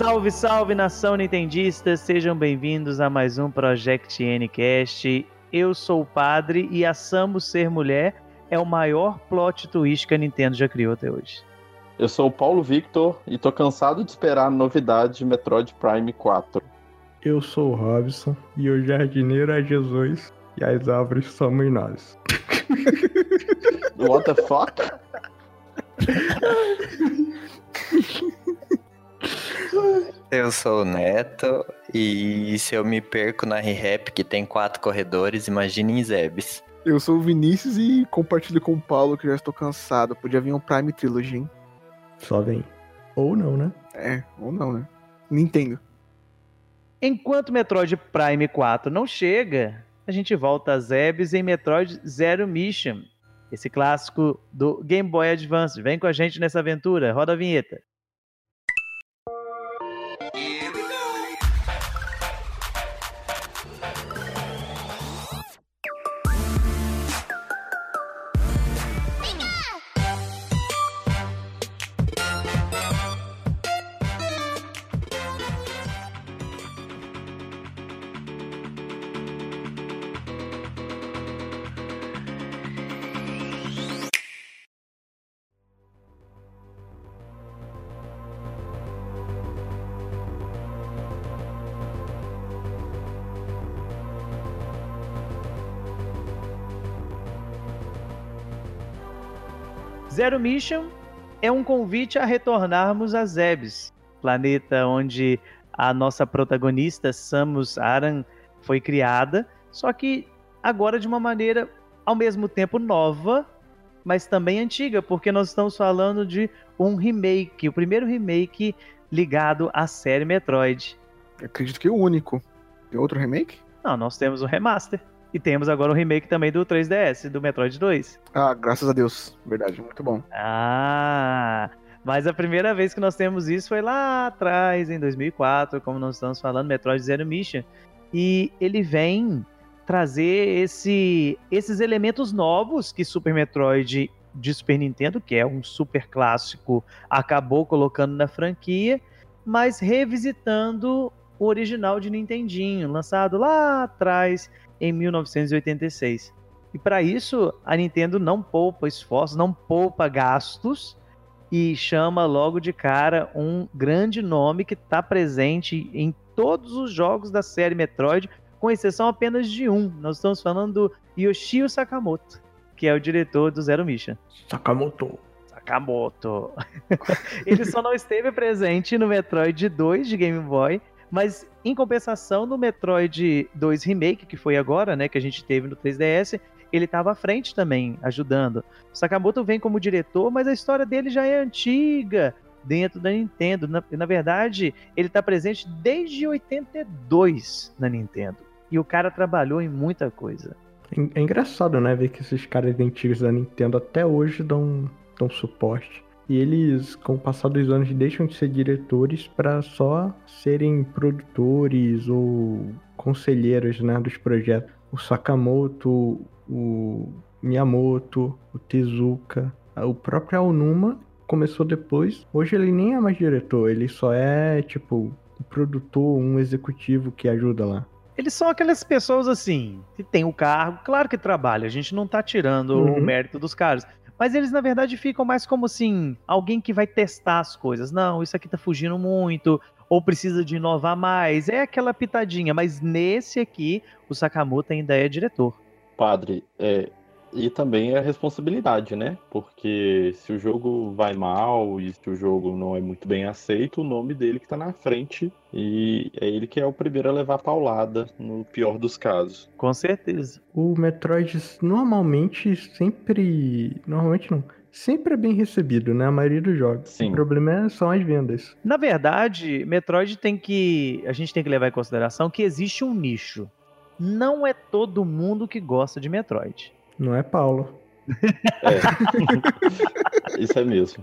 Salve, salve nação nintendista, sejam bem-vindos a mais um Project Ncast. Eu sou o padre e a Samus ser mulher é o maior plot twist que a Nintendo já criou até hoje. Eu sou o Paulo Victor e tô cansado de esperar a novidade de Metroid Prime 4. Eu sou o Robson e o jardineiro é Jesus e as árvores somos nós. What the fuck? Eu sou o Neto e se eu me perco na ReHap que tem quatro corredores, imagine em Zebes. Eu sou o Vinícius e compartilho com o Paulo que já estou cansado. Podia vir um Prime Trilogy, hein? Só vem. Ou não, né? É, ou não, né? Nintendo. Enquanto Metroid Prime 4 não chega, a gente volta a Zebes em Metroid Zero Mission. Esse clássico do Game Boy Advance. Vem com a gente nessa aventura. Roda a vinheta. Zero Mission é um convite a retornarmos a Zebes, planeta onde a nossa protagonista Samus Aran foi criada, só que agora de uma maneira ao mesmo tempo nova, mas também antiga, porque nós estamos falando de um remake, o primeiro remake ligado à série Metroid. Eu acredito que é o único. Tem outro remake? Não, nós temos o remaster. E temos agora o remake também do 3DS, do Metroid 2. Ah, graças a Deus. Verdade, muito bom. Ah, mas a primeira vez que nós temos isso foi lá atrás, em 2004, como nós estamos falando, Metroid Zero Mission. E ele vem trazer esse, esses elementos novos que Super Metroid de Super Nintendo, que é um super clássico, acabou colocando na franquia, mas revisitando o original de Nintendinho, lançado lá atrás em 1986. E para isso, a Nintendo não poupa esforços, não poupa gastos e chama logo de cara um grande nome que está presente em todos os jogos da série Metroid, com exceção apenas de um. Nós estamos falando do Yoshio Sakamoto, que é o diretor do Zero Mission. Sakamoto. Sakamoto. Ele só não esteve presente no Metroid 2 de Game Boy, mas em compensação no Metroid 2 Remake, que foi agora, né, que a gente teve no 3DS, ele estava à frente também, ajudando. Sakamoto vem como diretor, mas a história dele já é antiga dentro da Nintendo. Na, na verdade, ele está presente desde 82 na Nintendo. E o cara trabalhou em muita coisa. É, é engraçado, né, ver que esses caras antigos da Nintendo até hoje dão, dão suporte. E eles, com o passar dos anos, deixam de ser diretores para só serem produtores ou conselheiros né, dos projetos. O Sakamoto, o Miyamoto, o Tezuka, o próprio Aonuma começou depois. Hoje ele nem é mais diretor, ele só é tipo um produtor, um executivo que ajuda lá. Eles são aquelas pessoas assim, que tem o cargo, claro que trabalha, a gente não tá tirando Uhum. o mérito dos caras. Mas eles, na verdade, ficam mais como assim, alguém que vai testar as coisas. Não, isso aqui tá fugindo muito, ou precisa de inovar mais. É aquela pitadinha, mas nesse aqui, o Sakamoto ainda é diretor. Padre, é, e também é responsabilidade, né? Porque se o jogo vai mal e se o jogo não é muito bem aceito, o nome dele que tá na frente e é ele que é o primeiro a levar a paulada no pior dos casos. Com certeza. O Metroid normalmente sempre. Normalmente não. Sempre é bem recebido, né? A maioria dos jogos. Sim. O problema é- são as vendas. Na verdade, Metroid tem que. A gente tem que levar em consideração que existe um nicho. Não é todo mundo que gosta de Metroid. Não é Paulo. É. Isso é mesmo.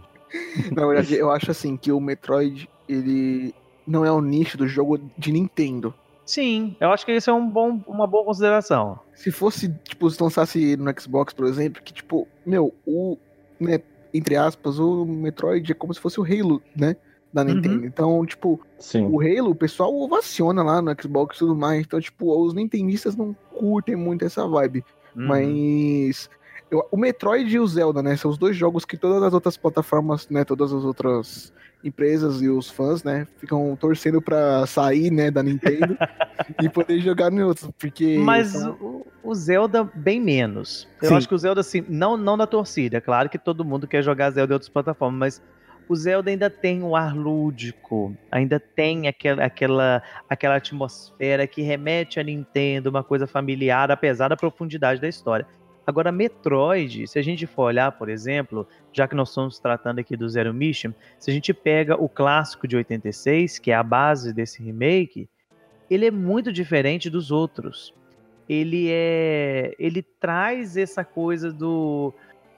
Na verdade, eu acho assim que o Metroid, ele não é o nicho do jogo de Nintendo. Sim, eu acho que isso é um bom, uma boa consideração. Se fosse, tipo, se lançasse no Xbox, por exemplo, que, tipo, meu, o, né, entre aspas, o Metroid é como se fosse o Halo, né? da Nintendo. Então, tipo, Sim. o Halo, o pessoal ovaciona lá no Xbox e tudo mais. Então, tipo, os nintendistas não curtem muito essa vibe. Uhum. Mas eu- o Metroid e o Zelda, né? São os dois jogos que todas as outras plataformas, né? Todas as outras empresas e os fãs, né? Ficam torcendo pra sair, né? Da Nintendo e poder jogar em outros. Porque. Mas são- o, o Zelda, bem menos. Eu Sim. acho que o Zelda, assim, não, não da torcida. É claro que todo mundo quer jogar Zelda em outras plataformas, mas o Zelda ainda tem um ar lúdico, ainda tem aquela, aquela, aquela atmosfera que remete a Nintendo, uma coisa familiar, apesar da profundidade da história. Agora, Metroid, se a gente for olhar, por exemplo, já que nós estamos tratando aqui do Zero Mission, se a gente pega o clássico de 86, que é a base desse remake, ele é muito diferente dos outros. Ele é, ele traz essa coisa do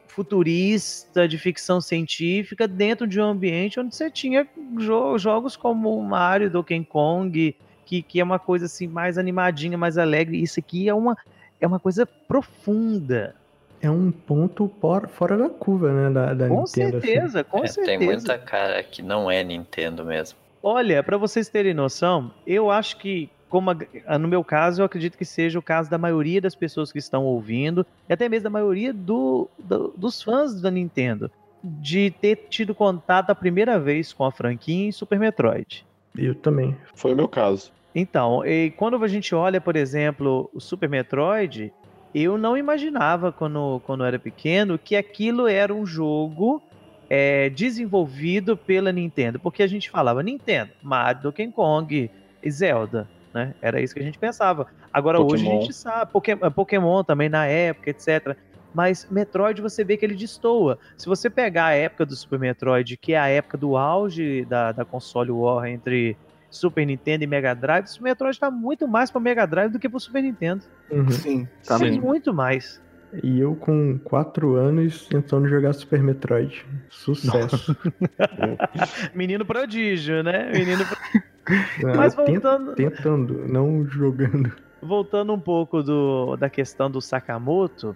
futurista de ficção científica dentro de um ambiente onde você tinha jo- jogos como Mario, Donkey Kong, que, que é uma coisa assim mais animadinha, mais alegre. Isso aqui é uma é uma coisa profunda. É um ponto por- fora da curva, né? Da, da Com Nintendo. assim. certeza, com É, certeza. tem muita cara que não é Nintendo mesmo. Olha, para vocês terem noção, eu acho que, como a- no meu caso, eu acredito que seja o caso da maioria das pessoas que estão ouvindo, e até mesmo da maioria do- do- dos fãs da Nintendo, de ter tido contato a primeira vez com a franquia em Super Metroid. Eu também. Foi o meu caso. Então, e quando a gente olha, por exemplo, o Super Metroid, eu não imaginava, quando, quando eu era pequeno, que aquilo era um jogo é, desenvolvido pela Nintendo. Porque a gente falava Nintendo, Mario, Donkey Kong e Zelda, né? Era isso que a gente pensava. Agora, hoje a Pokémon. gente sabe, Poké- Pokémon também na época, etc. Mas Metroid você vê que ele destoa. Se você pegar a época do Super Metroid, que é a época do auge da, da console War entre Super Nintendo e Mega Drive, o Metroid tá muito mais para Mega Drive do que pro Super Nintendo. Uhum. Sim, tá Sim. mesmo. Muito mais. E eu com 4 anos tentando jogar Super Metroid. Sucesso. Menino prodígio, né? Menino pro- Não, Mas voltando, Tentando, não jogando. voltando um pouco do, da questão do Sakamoto,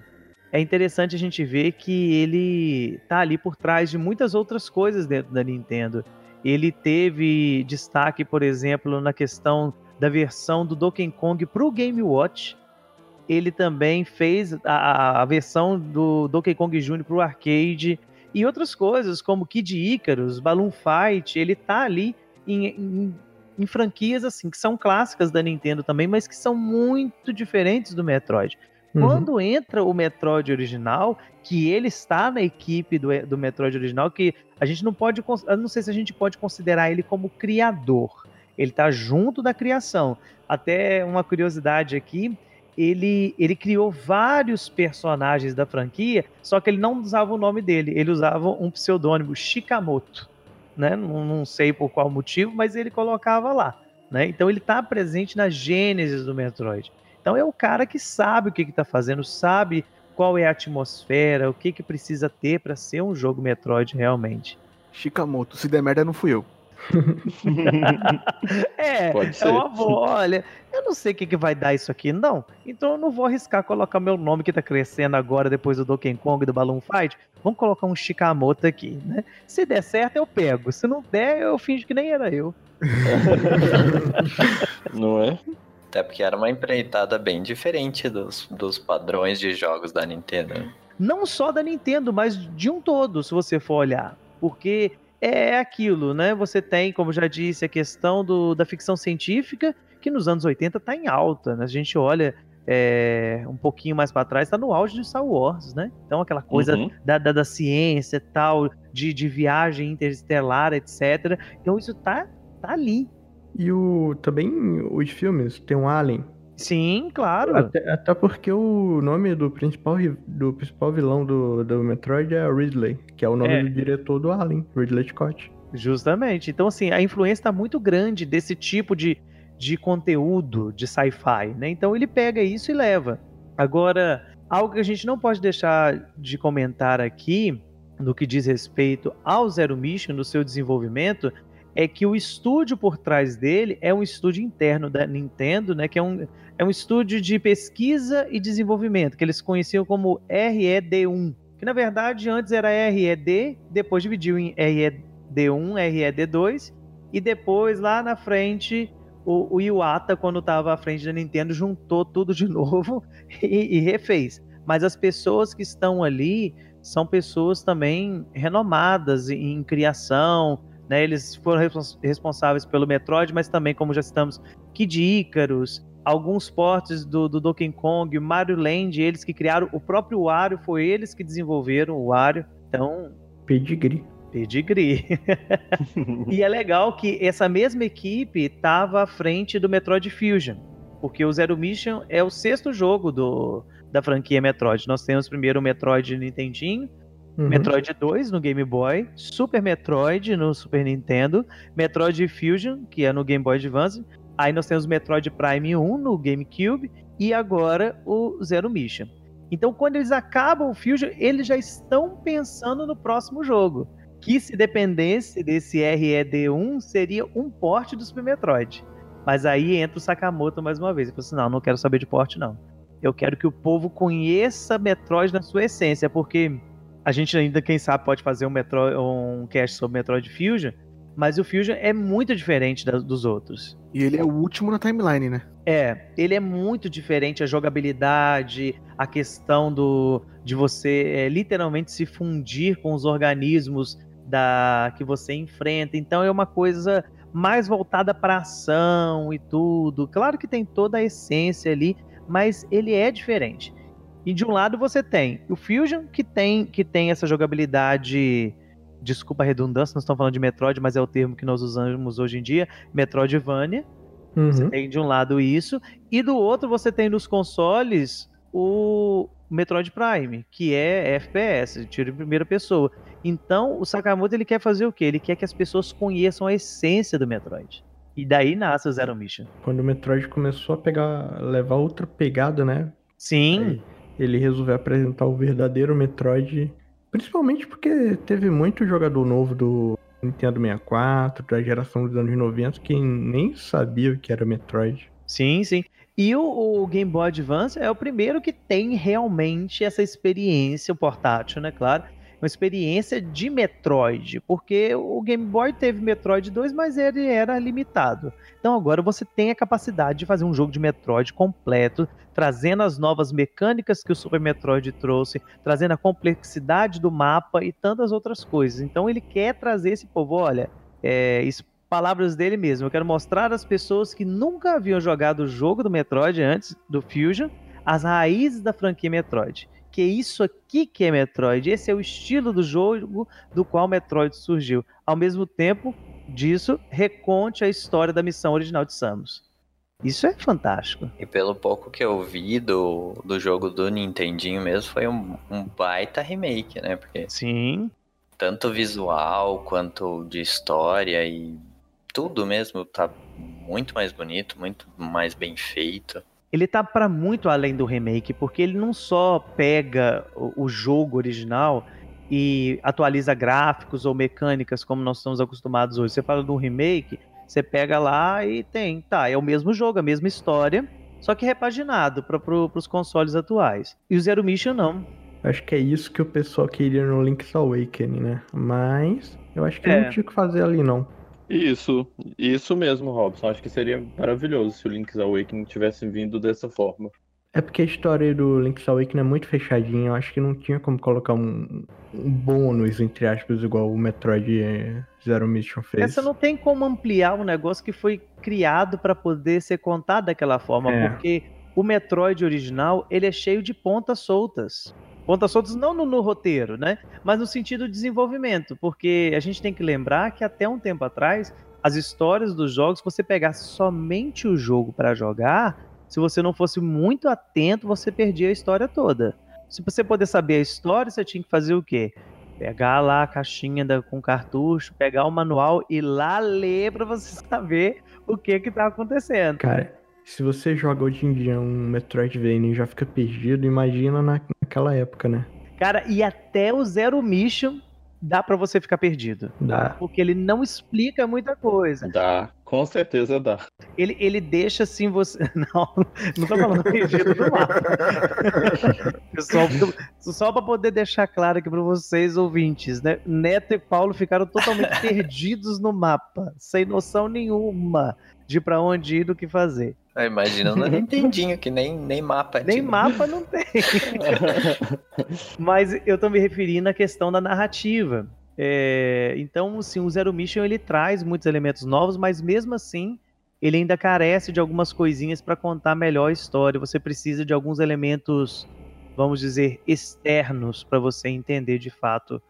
é interessante a gente ver que ele tá ali por trás de muitas outras coisas dentro da Nintendo. Ele teve destaque, por exemplo, na questão da versão do Donkey Kong pro Game Watch. Ele também fez a- a, versão do Donkey Kong Jr. pro arcade e outras coisas, como Kid Icarus, Balloon Fight. Ele tá ali em, em em franquias assim que são clássicas da Nintendo também, mas que são muito diferentes do Metroid. Uhum. Quando entra o Metroid original, que ele está na equipe do, do Metroid original, que a gente não pode, não sei se a gente pode considerar ele como criador. Ele está junto da criação. Até uma curiosidade aqui, ele, ele criou vários personagens da franquia, só que ele não usava o nome dele, ele usava um pseudônimo, Shikamoto né? Não, não sei por qual motivo, mas ele colocava lá, né? Então ele está presente na gênese do Metroid. Então é o cara que sabe o que está fazendo, sabe qual é a atmosfera, o que, que precisa ter para ser um jogo Metroid realmente. Shikamoto, se der merda não fui eu. É, Pode é ser. uma boa. Olha, eu não sei o que, que vai dar isso aqui, não. Então eu não vou arriscar colocar meu nome que tá crescendo agora depois do Donkey Kong e do Balloon Fight. Vamos colocar um Shikamoto aqui, né? Se der certo, eu pego. Se não der, eu finjo que nem era eu. Não é? Até porque era uma empreitada bem diferente dos, dos padrões de jogos da Nintendo. né? não só da Nintendo, mas de um todo, se você for olhar. Porque é aquilo, né? Você tem, como já disse, a questão do, da ficção científica, que nos anos 80 tá em alta, né? A gente olha é, um pouquinho mais para trás, tá no auge de Star Wars, né? Então aquela coisa Uhum. da, da, da ciência tal, de, de viagem interestelar, etc. Então isso tá, tá ali. E o também os filmes tem um Alien. Sim, claro. Até, até porque o nome do principal, ri- do principal vilão do, do Metroid é Ridley, que é o nome É. do diretor do Alien, Ridley Scott. Justamente. Então, assim, a influência está muito grande desse tipo de, de conteúdo de sci-fi, né? Então ele pega isso e leva. Agora, algo que a gente não pode deixar de comentar aqui, no que diz respeito ao Zero Mission, no seu desenvolvimento, é que o estúdio por trás dele é um estúdio interno da Nintendo, né? Que é um, é um estúdio de pesquisa e desenvolvimento, que eles conheciam como RED1. Que na verdade antes era RED, depois dividiu em RED D1, RED2, e depois lá na frente o, o Iwata, quando estava à frente da Nintendo, juntou tudo de novo e, e refez. Mas as pessoas que estão ali são pessoas também renomadas em, em criação, né? Eles foram respons responsáveis pelo Metroid, mas também, como já citamos, Kid Icarus, alguns portes do, do Donkey Kong, Mario Land, eles que criaram, o próprio Wario, foi eles que desenvolveram o Wario. Então. Pedigree. Pedigree. e é legal que essa mesma equipe estava à frente do Metroid Fusion, porque o Zero Mission é o sexto jogo do, da franquia Metroid. Nós temos primeiro o Metroid Nintendinho, uhum. Metroid 2 no Game Boy, Super Metroid no Super Nintendo, Metroid Fusion, que é no Game Boy Advance, aí nós temos Metroid Prime 1 no GameCube e agora o Zero Mission. Então, quando eles acabam o Fusion, eles já estão pensando no próximo jogo que se dependesse desse RED1 seria um porte do Super Metroid. Mas aí entra o Sakamoto mais uma vez. Ele falou assim: não, não quero saber de porte, não. Eu quero que o povo conheça Metroid na sua essência, porque a gente ainda, quem sabe, pode fazer um, Metroid, um cast sobre Metroid Fusion, mas o Fusion é muito diferente da, dos outros. E ele é o último na timeline, né? É, ele é muito diferente, a jogabilidade, a questão do de você é, literalmente se fundir com os organismos da que você enfrenta. Então é uma coisa mais voltada para ação e tudo. Claro que tem toda a essência ali, mas ele é diferente. E de um lado você tem o Fusion que tem que tem essa jogabilidade Desculpa a redundância, nós estamos falando de Metroid, mas é o termo que nós usamos hoje em dia, Metroidvania. Uhum. Você tem de um lado isso, e do outro você tem nos consoles o Metroid Prime, que é FPS, tiro em primeira pessoa. Então, o Sakamoto ele quer fazer o quê? Ele quer que as pessoas conheçam a essência do Metroid. E daí nasce o Zero Mission. Quando o Metroid começou a pegar, levar outra pegada, né? Sim. Ele resolveu apresentar o verdadeiro Metroid, principalmente porque teve muito jogador novo do Nintendo 64, da geração dos anos 90, que nem sabia o que era Metroid. Sim, sim. E o, o, Game Boy Advance é o primeiro que tem realmente essa experiência portátil, né? Claro, uma experiência de Metroid, porque o Game Boy teve Metroid 2, mas ele era limitado. Então agora você tem a capacidade de fazer um jogo de Metroid completo, trazendo as novas mecânicas que o Super Metroid trouxe, trazendo a complexidade do mapa e tantas outras coisas. Então ele quer trazer esse povo, olha, é, isso palavras dele mesmo. Eu quero mostrar às pessoas que nunca haviam jogado o jogo do Metroid antes do Fusion, as raízes da franquia Metroid. Que é isso aqui que é Metroid. Esse é o estilo do jogo do qual Metroid surgiu. Ao mesmo tempo disso, reconte a história da missão original de Samus. Isso é fantástico. E pelo pouco que eu vi do, do jogo do Nintendinho mesmo, foi um, um baita remake, né? Porque Sim. Tanto visual quanto de história e tudo mesmo tá muito mais bonito, muito mais bem feito. Ele tá para muito além do remake, porque ele não só pega o, o jogo original e atualiza gráficos ou mecânicas como nós estamos acostumados hoje. Você fala do remake, você pega lá e tem, tá, é o mesmo jogo, a mesma história, só que repaginado para pro, os consoles atuais. E o Zero Mission não. Acho que é isso que o pessoal queria no Link's Awakening, né? Mas eu acho que é. não tinha o que fazer ali não. Isso, isso mesmo, Robson. Acho que seria maravilhoso se o Link's Awakening tivesse vindo dessa forma. É porque a história do Link's Awakening é muito fechadinha. Eu acho que não tinha como colocar um, um bônus, entre aspas, igual o Metroid Zero Mission fez. Essa não tem como ampliar um negócio que foi criado para poder ser contado daquela forma, é. porque o Metroid original ele é cheio de pontas soltas pontas soltas não no, no, roteiro, né? Mas no sentido de desenvolvimento, porque a gente tem que lembrar que até um tempo atrás, as histórias dos jogos, se você pegasse somente o jogo para jogar, se você não fosse muito atento, você perdia a história toda. Se você poder saber a história, você tinha que fazer o quê? Pegar lá a caixinha da, com cartucho, pegar o manual e lá ler para você saber o que que tá acontecendo. Cara, se você joga hoje em dia um Metroidvania e já fica perdido, imagina na, naquela época, né? Cara, e até o Zero Mission dá para você ficar perdido. Dá. Porque ele não explica muita coisa. Dá, com certeza dá. Ele, ele deixa assim você. Não, não tô falando perdido do mapa. Pessoal, só para poder deixar claro aqui para vocês, ouvintes, né? Neto e Paulo ficaram totalmente perdidos no mapa, sem noção nenhuma de para onde ir do que fazer. Ah, imagina no Nintendinho, que nem, nem mapa. Nem tipo. mapa não tem. Mas eu tô me referindo à questão da narrativa. É, então, assim, o Zero Mission ele traz muitos elementos novos, mas mesmo assim ele ainda carece de algumas coisinhas para contar melhor a história. Você precisa de alguns elementos, vamos dizer, externos para você entender de fato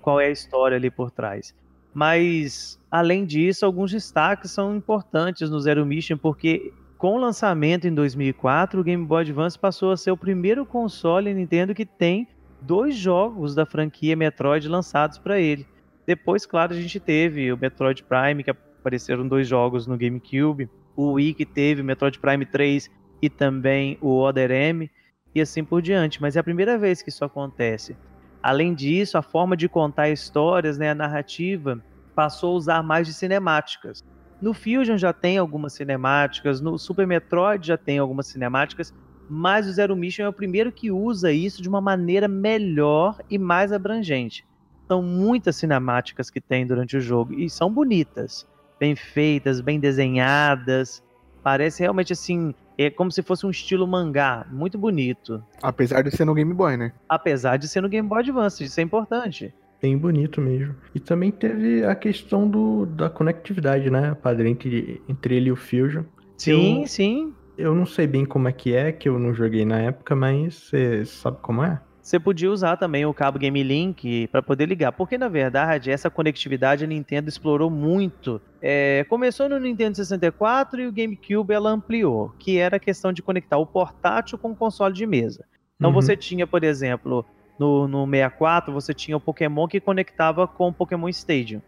qual é a história ali por trás. Mas, além disso, alguns destaques são importantes no Zero Mission, porque com o lançamento em 2004, o Game Boy Advance passou a ser o primeiro console Nintendo que tem dois jogos da franquia Metroid lançados para ele. Depois, claro, a gente teve o Metroid Prime, que apareceram dois jogos no GameCube, o Wii que teve o Metroid Prime 3 e também o Other M, e assim por diante. Mas é a primeira vez que isso acontece. Além disso, a forma de contar histórias, né, a narrativa, passou a usar mais de cinemáticas. No Fusion já tem algumas cinemáticas, no Super Metroid já tem algumas cinemáticas, mas o Zero Mission é o primeiro que usa isso de uma maneira melhor e mais abrangente. São muitas cinemáticas que tem durante o jogo e são bonitas, bem feitas, bem desenhadas. Parece realmente assim, é como se fosse um estilo mangá, muito bonito. Apesar de ser no Game Boy, né? Apesar de ser no Game Boy Advance, isso é importante. Bem bonito mesmo. E também teve a questão do, da conectividade, né, padre, entre, entre ele e o Fusion. Sim, Eu- sim. Eu não sei bem como é que é, que eu não joguei na época, mas você sabe como é? Você podia usar também o cabo Game Link para poder ligar, porque na verdade essa conectividade a Nintendo explorou muito. É, começou no Nintendo 64 e o GameCube ela ampliou, que era a questão de conectar o portátil com o console de mesa. Então Uhum. você tinha, por exemplo, no, no 64 você tinha o Pokémon que conectava com o Pokémon Stadium.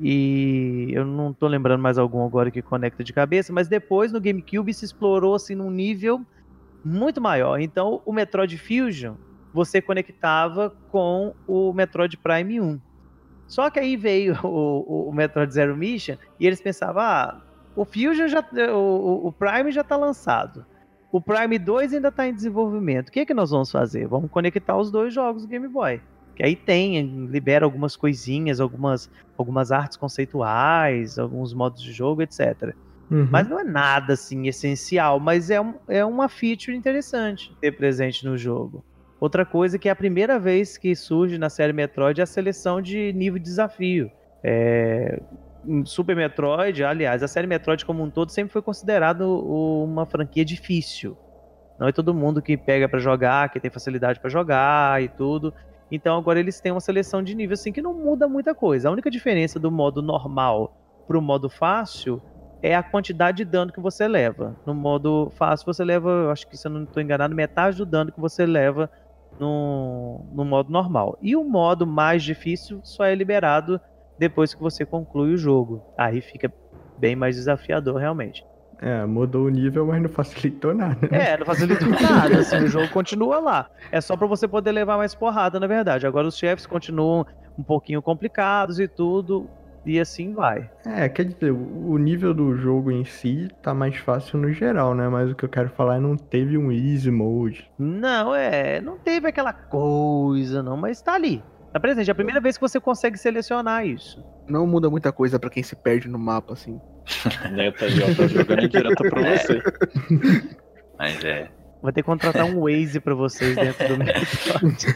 E eu não tô lembrando mais algum agora que conecta de cabeça, mas depois no GameCube se explorou assim num nível muito maior. Então o Metroid Fusion você conectava com o Metroid Prime 1. Só que aí veio o, o Metroid Zero Mission e eles pensavam, ah, o Fusion já, o, o Prime já está lançado. O Prime 2 ainda está em desenvolvimento. O que é que nós vamos fazer? Vamos conectar os dois jogos do Game Boy. Que aí tem, libera algumas coisinhas, algumas, algumas artes conceituais, alguns modos de jogo, etc. Uhum. Mas não é nada assim essencial, mas é, um, é uma feature interessante ter presente no jogo. Outra coisa que é a primeira vez que surge na série Metroid é a seleção de nível de desafio. É, Super Metroid, aliás, a série Metroid como um todo sempre foi considerado uma franquia difícil. Não é todo mundo que pega pra jogar, que tem facilidade pra jogar e tudo. Então agora eles têm uma seleção de nível assim que não muda muita coisa. A única diferença do modo normal pro modo fácil é a quantidade de dano que você leva. No modo fácil você leva, acho que se eu não estou enganado, metade do dano que você leva no, no modo normal. E o modo mais difícil só é liberado depois que você conclui o jogo. Aí fica bem mais desafiador realmente. É, mudou o nível, mas não facilitou nada. né? É, não facilita nada, assim, o jogo continua lá. É só pra você poder levar mais porrada, na verdade. Agora os chefes continuam um pouquinho complicados e tudo, e assim vai. É, quer dizer, o nível do jogo em si tá mais fácil no geral, né? Mas o que eu quero falar é não teve um easy mode. Não, é, não teve aquela coisa, não, mas tá ali. Tá presente. É a primeira vez que você consegue selecionar isso. Não muda muita coisa pra quem se perde no mapa, assim. Ó, tá jogando direto pra você. Mas é. Vai ter que contratar um Waze pra vocês dentro do Metroid.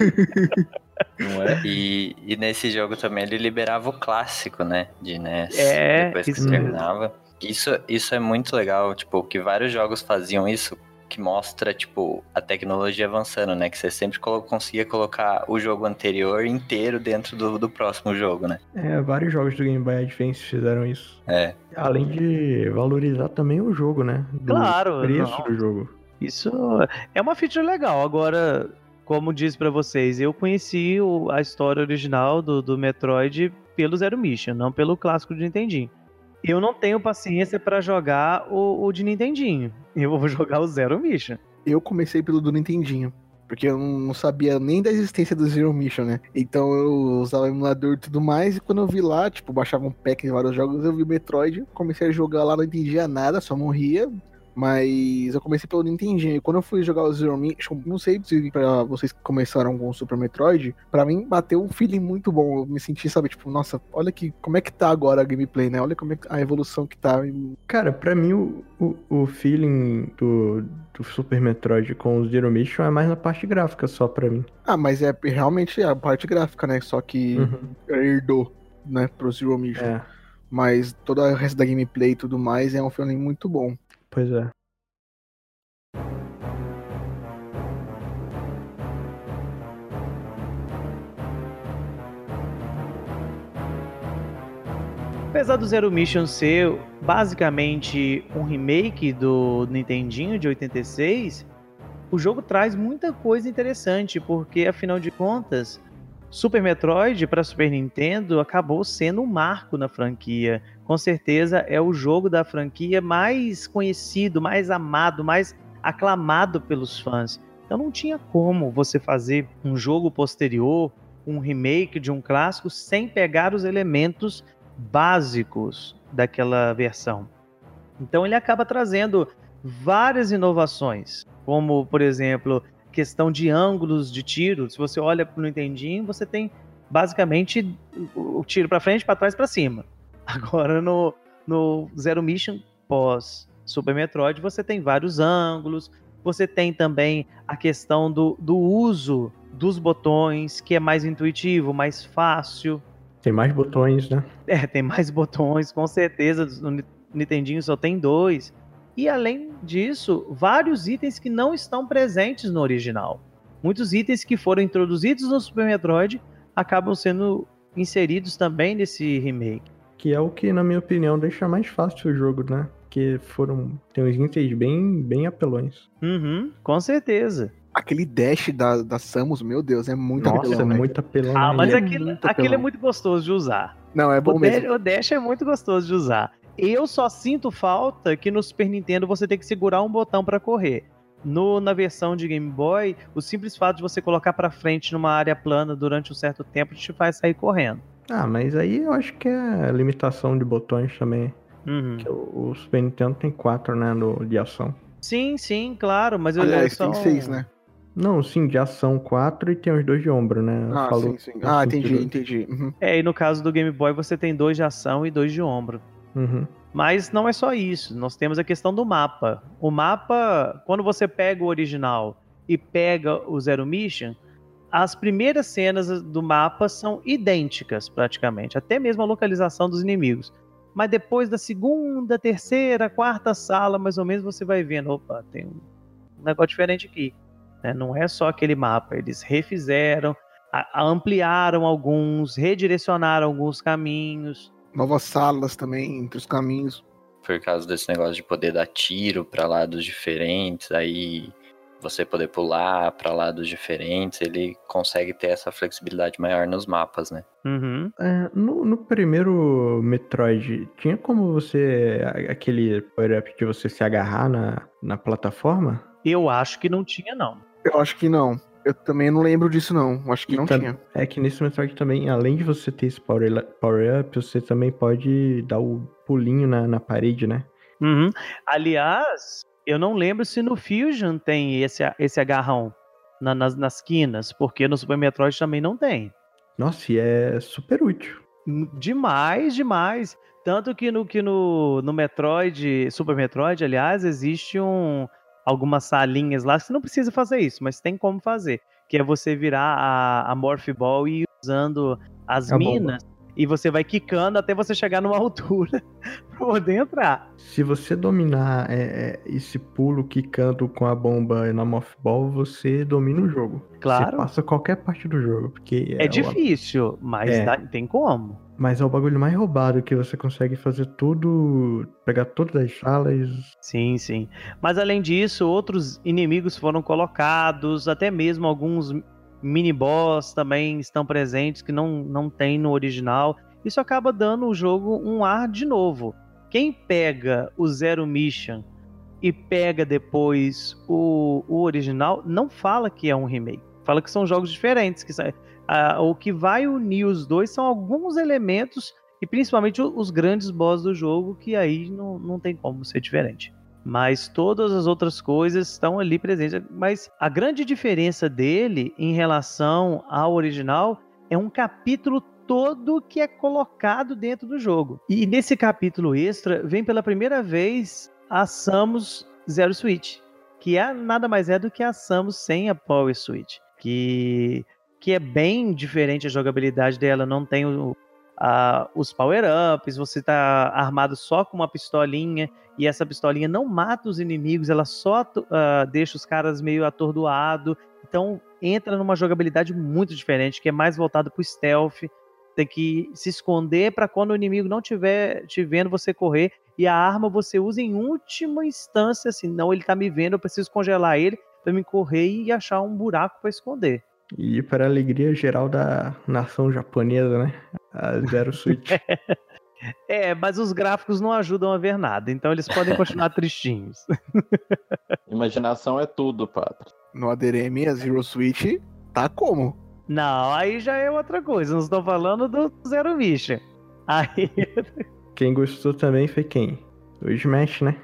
Não é? E, e nesse jogo também ele liberava o clássico, né? De NES. É, depois que isso terminava. Isso, isso é muito legal, tipo, que vários jogos faziam isso, que mostra, tipo, a tecnologia avançando, né? Que você sempre colo- conseguia colocar o jogo anterior inteiro dentro do, do próximo jogo, né? É, vários jogos do Game Boy Advance fizeram isso. É. Além de valorizar também o jogo, né? Do Claro, preço não. do jogo. Isso é uma feature legal. Agora, como disse pra vocês, eu conheci o- a história original do, do Metroid pelo Zero Mission, não pelo clássico de Nintendinho. Eu não tenho paciência pra jogar o, o de Nintendinho. Eu vou jogar o Zero Mission. Eu comecei pelo do Nintendinho. Porque eu não sabia nem da existência do Zero Mission, né? Então eu usava o emulador e tudo mais. E quando eu vi lá, tipo, baixava um pack em vários jogos, eu vi Metroid, comecei a jogar lá, não entendia nada, só morria. Mas eu comecei pelo Nintendinho. E quando eu fui jogar o Zero Mission, não sei se pra vocês começaram com o Super Metroid, pra mim bateu um feeling muito bom. Eu me senti, sabe, tipo, nossa, olha que como é que tá agora a gameplay, né? Olha como é a evolução que tá. Cara, pra mim o, o, o feeling do, do Super Metroid com o Zero Mission é mais na parte gráfica só pra mim. Ah, mas é realmente a parte gráfica, né? Só que Uhum. herdou, né, pro Zero Mission. É, Mas todo o resto da gameplay e tudo mais é um feeling muito bom. Pois é. Apesar do Zero Mission ser basicamente um remake do Nintendinho de 86, o jogo traz muita coisa interessante, porque afinal de contas, Super Metroid para Super Nintendo acabou sendo um marco na franquia. Com certeza é o jogo da franquia mais conhecido, mais amado, mais aclamado pelos fãs. Então não tinha como você fazer um jogo posterior, um remake de um clássico sem pegar os elementos básicos daquela versão. Então ele acaba trazendo várias inovações, como por exemplo, questão de ângulos de tiro. Se você olha para o Nintendinho, você tem basicamente o tiro para frente, para trás, para cima. Agora no, no Zero Mission pós Super Metroid, você tem vários ângulos, você tem também a questão do, do uso dos botões, que é mais intuitivo, mais fácil. Tem mais botões, né? É, tem mais botões, com certeza. No Ni- Nintendinho só tem dois. E além disso, vários itens que não estão presentes no original. Muitos itens que foram introduzidos no Super Metroid acabam sendo inseridos também nesse remake. Que é o que, na minha opinião, deixa mais fácil o jogo, né? Que foram. Tem uns itens bem, bem apelões. Uhum, com certeza. Aquele dash da, da Samus, meu Deus, é muito Nossa, apelão, é né? muito apelão. Ah, mas é aquilo, muito aquilo é muito gostoso de usar. Não, é bom O, mesmo. dash, o Dash é muito gostoso de usar. Eu só sinto falta que no Super Nintendo você tem que segurar um botão para correr. No, na versão de Game Boy, o simples fato de você colocar para frente numa área plana durante um certo tempo te faz sair correndo. Ah, mas aí eu acho que é limitação de botões também. Uhum. O, o Super Nintendo tem quatro, né? No, de ação. Sim, sim, claro, mas eu Aliás, só... tem seis, né? Não, sim, de ação quatro e tem os dois de ombro, né? Ah, Falou- sim, sim. Ah, entendi, entendi. Uhum. É, e no caso do Game Boy você tem dois de ação e dois de ombro. Uhum. Mas não é só isso, nós temos a questão do mapa. O mapa, quando você pega o original e pega o Zero Mission, as primeiras cenas do mapa são idênticas praticamente, até mesmo a localização dos inimigos. Mas depois da segunda, terceira, quarta sala, mais ou menos, você vai vendo, opa, tem um negócio diferente aqui. né? Não é só aquele mapa, eles refizeram, ampliaram alguns, redirecionaram alguns caminhos. Novas salas também, entre os caminhos. Por causa desse negócio de poder dar tiro pra lados diferentes, aí você poder pular pra lados diferentes, ele consegue ter essa flexibilidade maior nos mapas, né? Uhum. É, no, no primeiro Metroid, tinha como você. aquele power-up de você se agarrar na, na plataforma? Eu acho que não tinha, não. Eu acho que não. Eu também não lembro disso, não. Acho que E não tam- tinha. É que nesse Metroid também, além de você ter esse power- power-up, você também pode dar o pulinho na, na parede, né? Uhum. Aliás, eu não lembro se no Fusion tem esse, esse agarrão na- nas, nas quinas, porque no Super Metroid também não tem. Nossa, e é super útil. Demais, demais. Tanto que no, que no, no Metroid, Super Metroid, aliás, existe um, algumas salinhas lá você não precisa fazer isso, mas tem como fazer. Que é você virar a, a Morph Ball e ir usando as bomba. minas e você vai quicando até você chegar numa altura pra poder entrar. Se você dominar é, é, esse pulo quicando com a bomba na Moth Ball, você domina o jogo. Claro. Você passa qualquer parte do jogo. Porque É, o- difícil, mas É. dá- tem como. Mas é o bagulho mais roubado que você consegue fazer tudo. Pegar todas as salas. Sim, sim. Mas além disso, outros inimigos foram colocados, até mesmo alguns mini-boss também estão presentes que não, não tem no original. Isso acaba dando o jogo um ar de novo. Quem pega o Zero Mission e pega depois o, o original, não fala que é um remake. Fala que são jogos diferentes. Que ah, o que vai unir os dois são alguns elementos e principalmente os grandes boss do jogo, que aí não, não tem como ser diferente. Mas todas as outras coisas estão ali presentes. Mas a grande diferença dele em relação ao original é um capítulo todo que é colocado dentro do jogo. E nesse capítulo extra vem pela primeira vez a Samus Zero Switch, que é nada mais é do que a Samus sem a Power Switch, que que é bem diferente a jogabilidade dela, não tem o, uh, os power-ups, você tá armado só com uma pistolinha e essa pistolinha não mata os inimigos, ela só uh, deixa os caras meio atordoado. Então entra numa jogabilidade muito diferente, que é mais voltado pro stealth. Tem que se esconder para quando o inimigo não tiver te vendo você correr. E a arma você usa em última instância, assim, não, ele tá me vendo, eu preciso congelar ele para me correr e achar um buraco para esconder. E para a alegria geral da nação japonesa, né? A Zero Switch. É, mas os gráficos não ajudam a ver nada, então eles podem continuar tristinhos. Imaginação é tudo, Pátria. No ADRM, a Zero Switch tá como? Não, aí já é outra coisa. Não estou falando do Zero Mission. Aí. Quem gostou também foi quem? O Smash, né?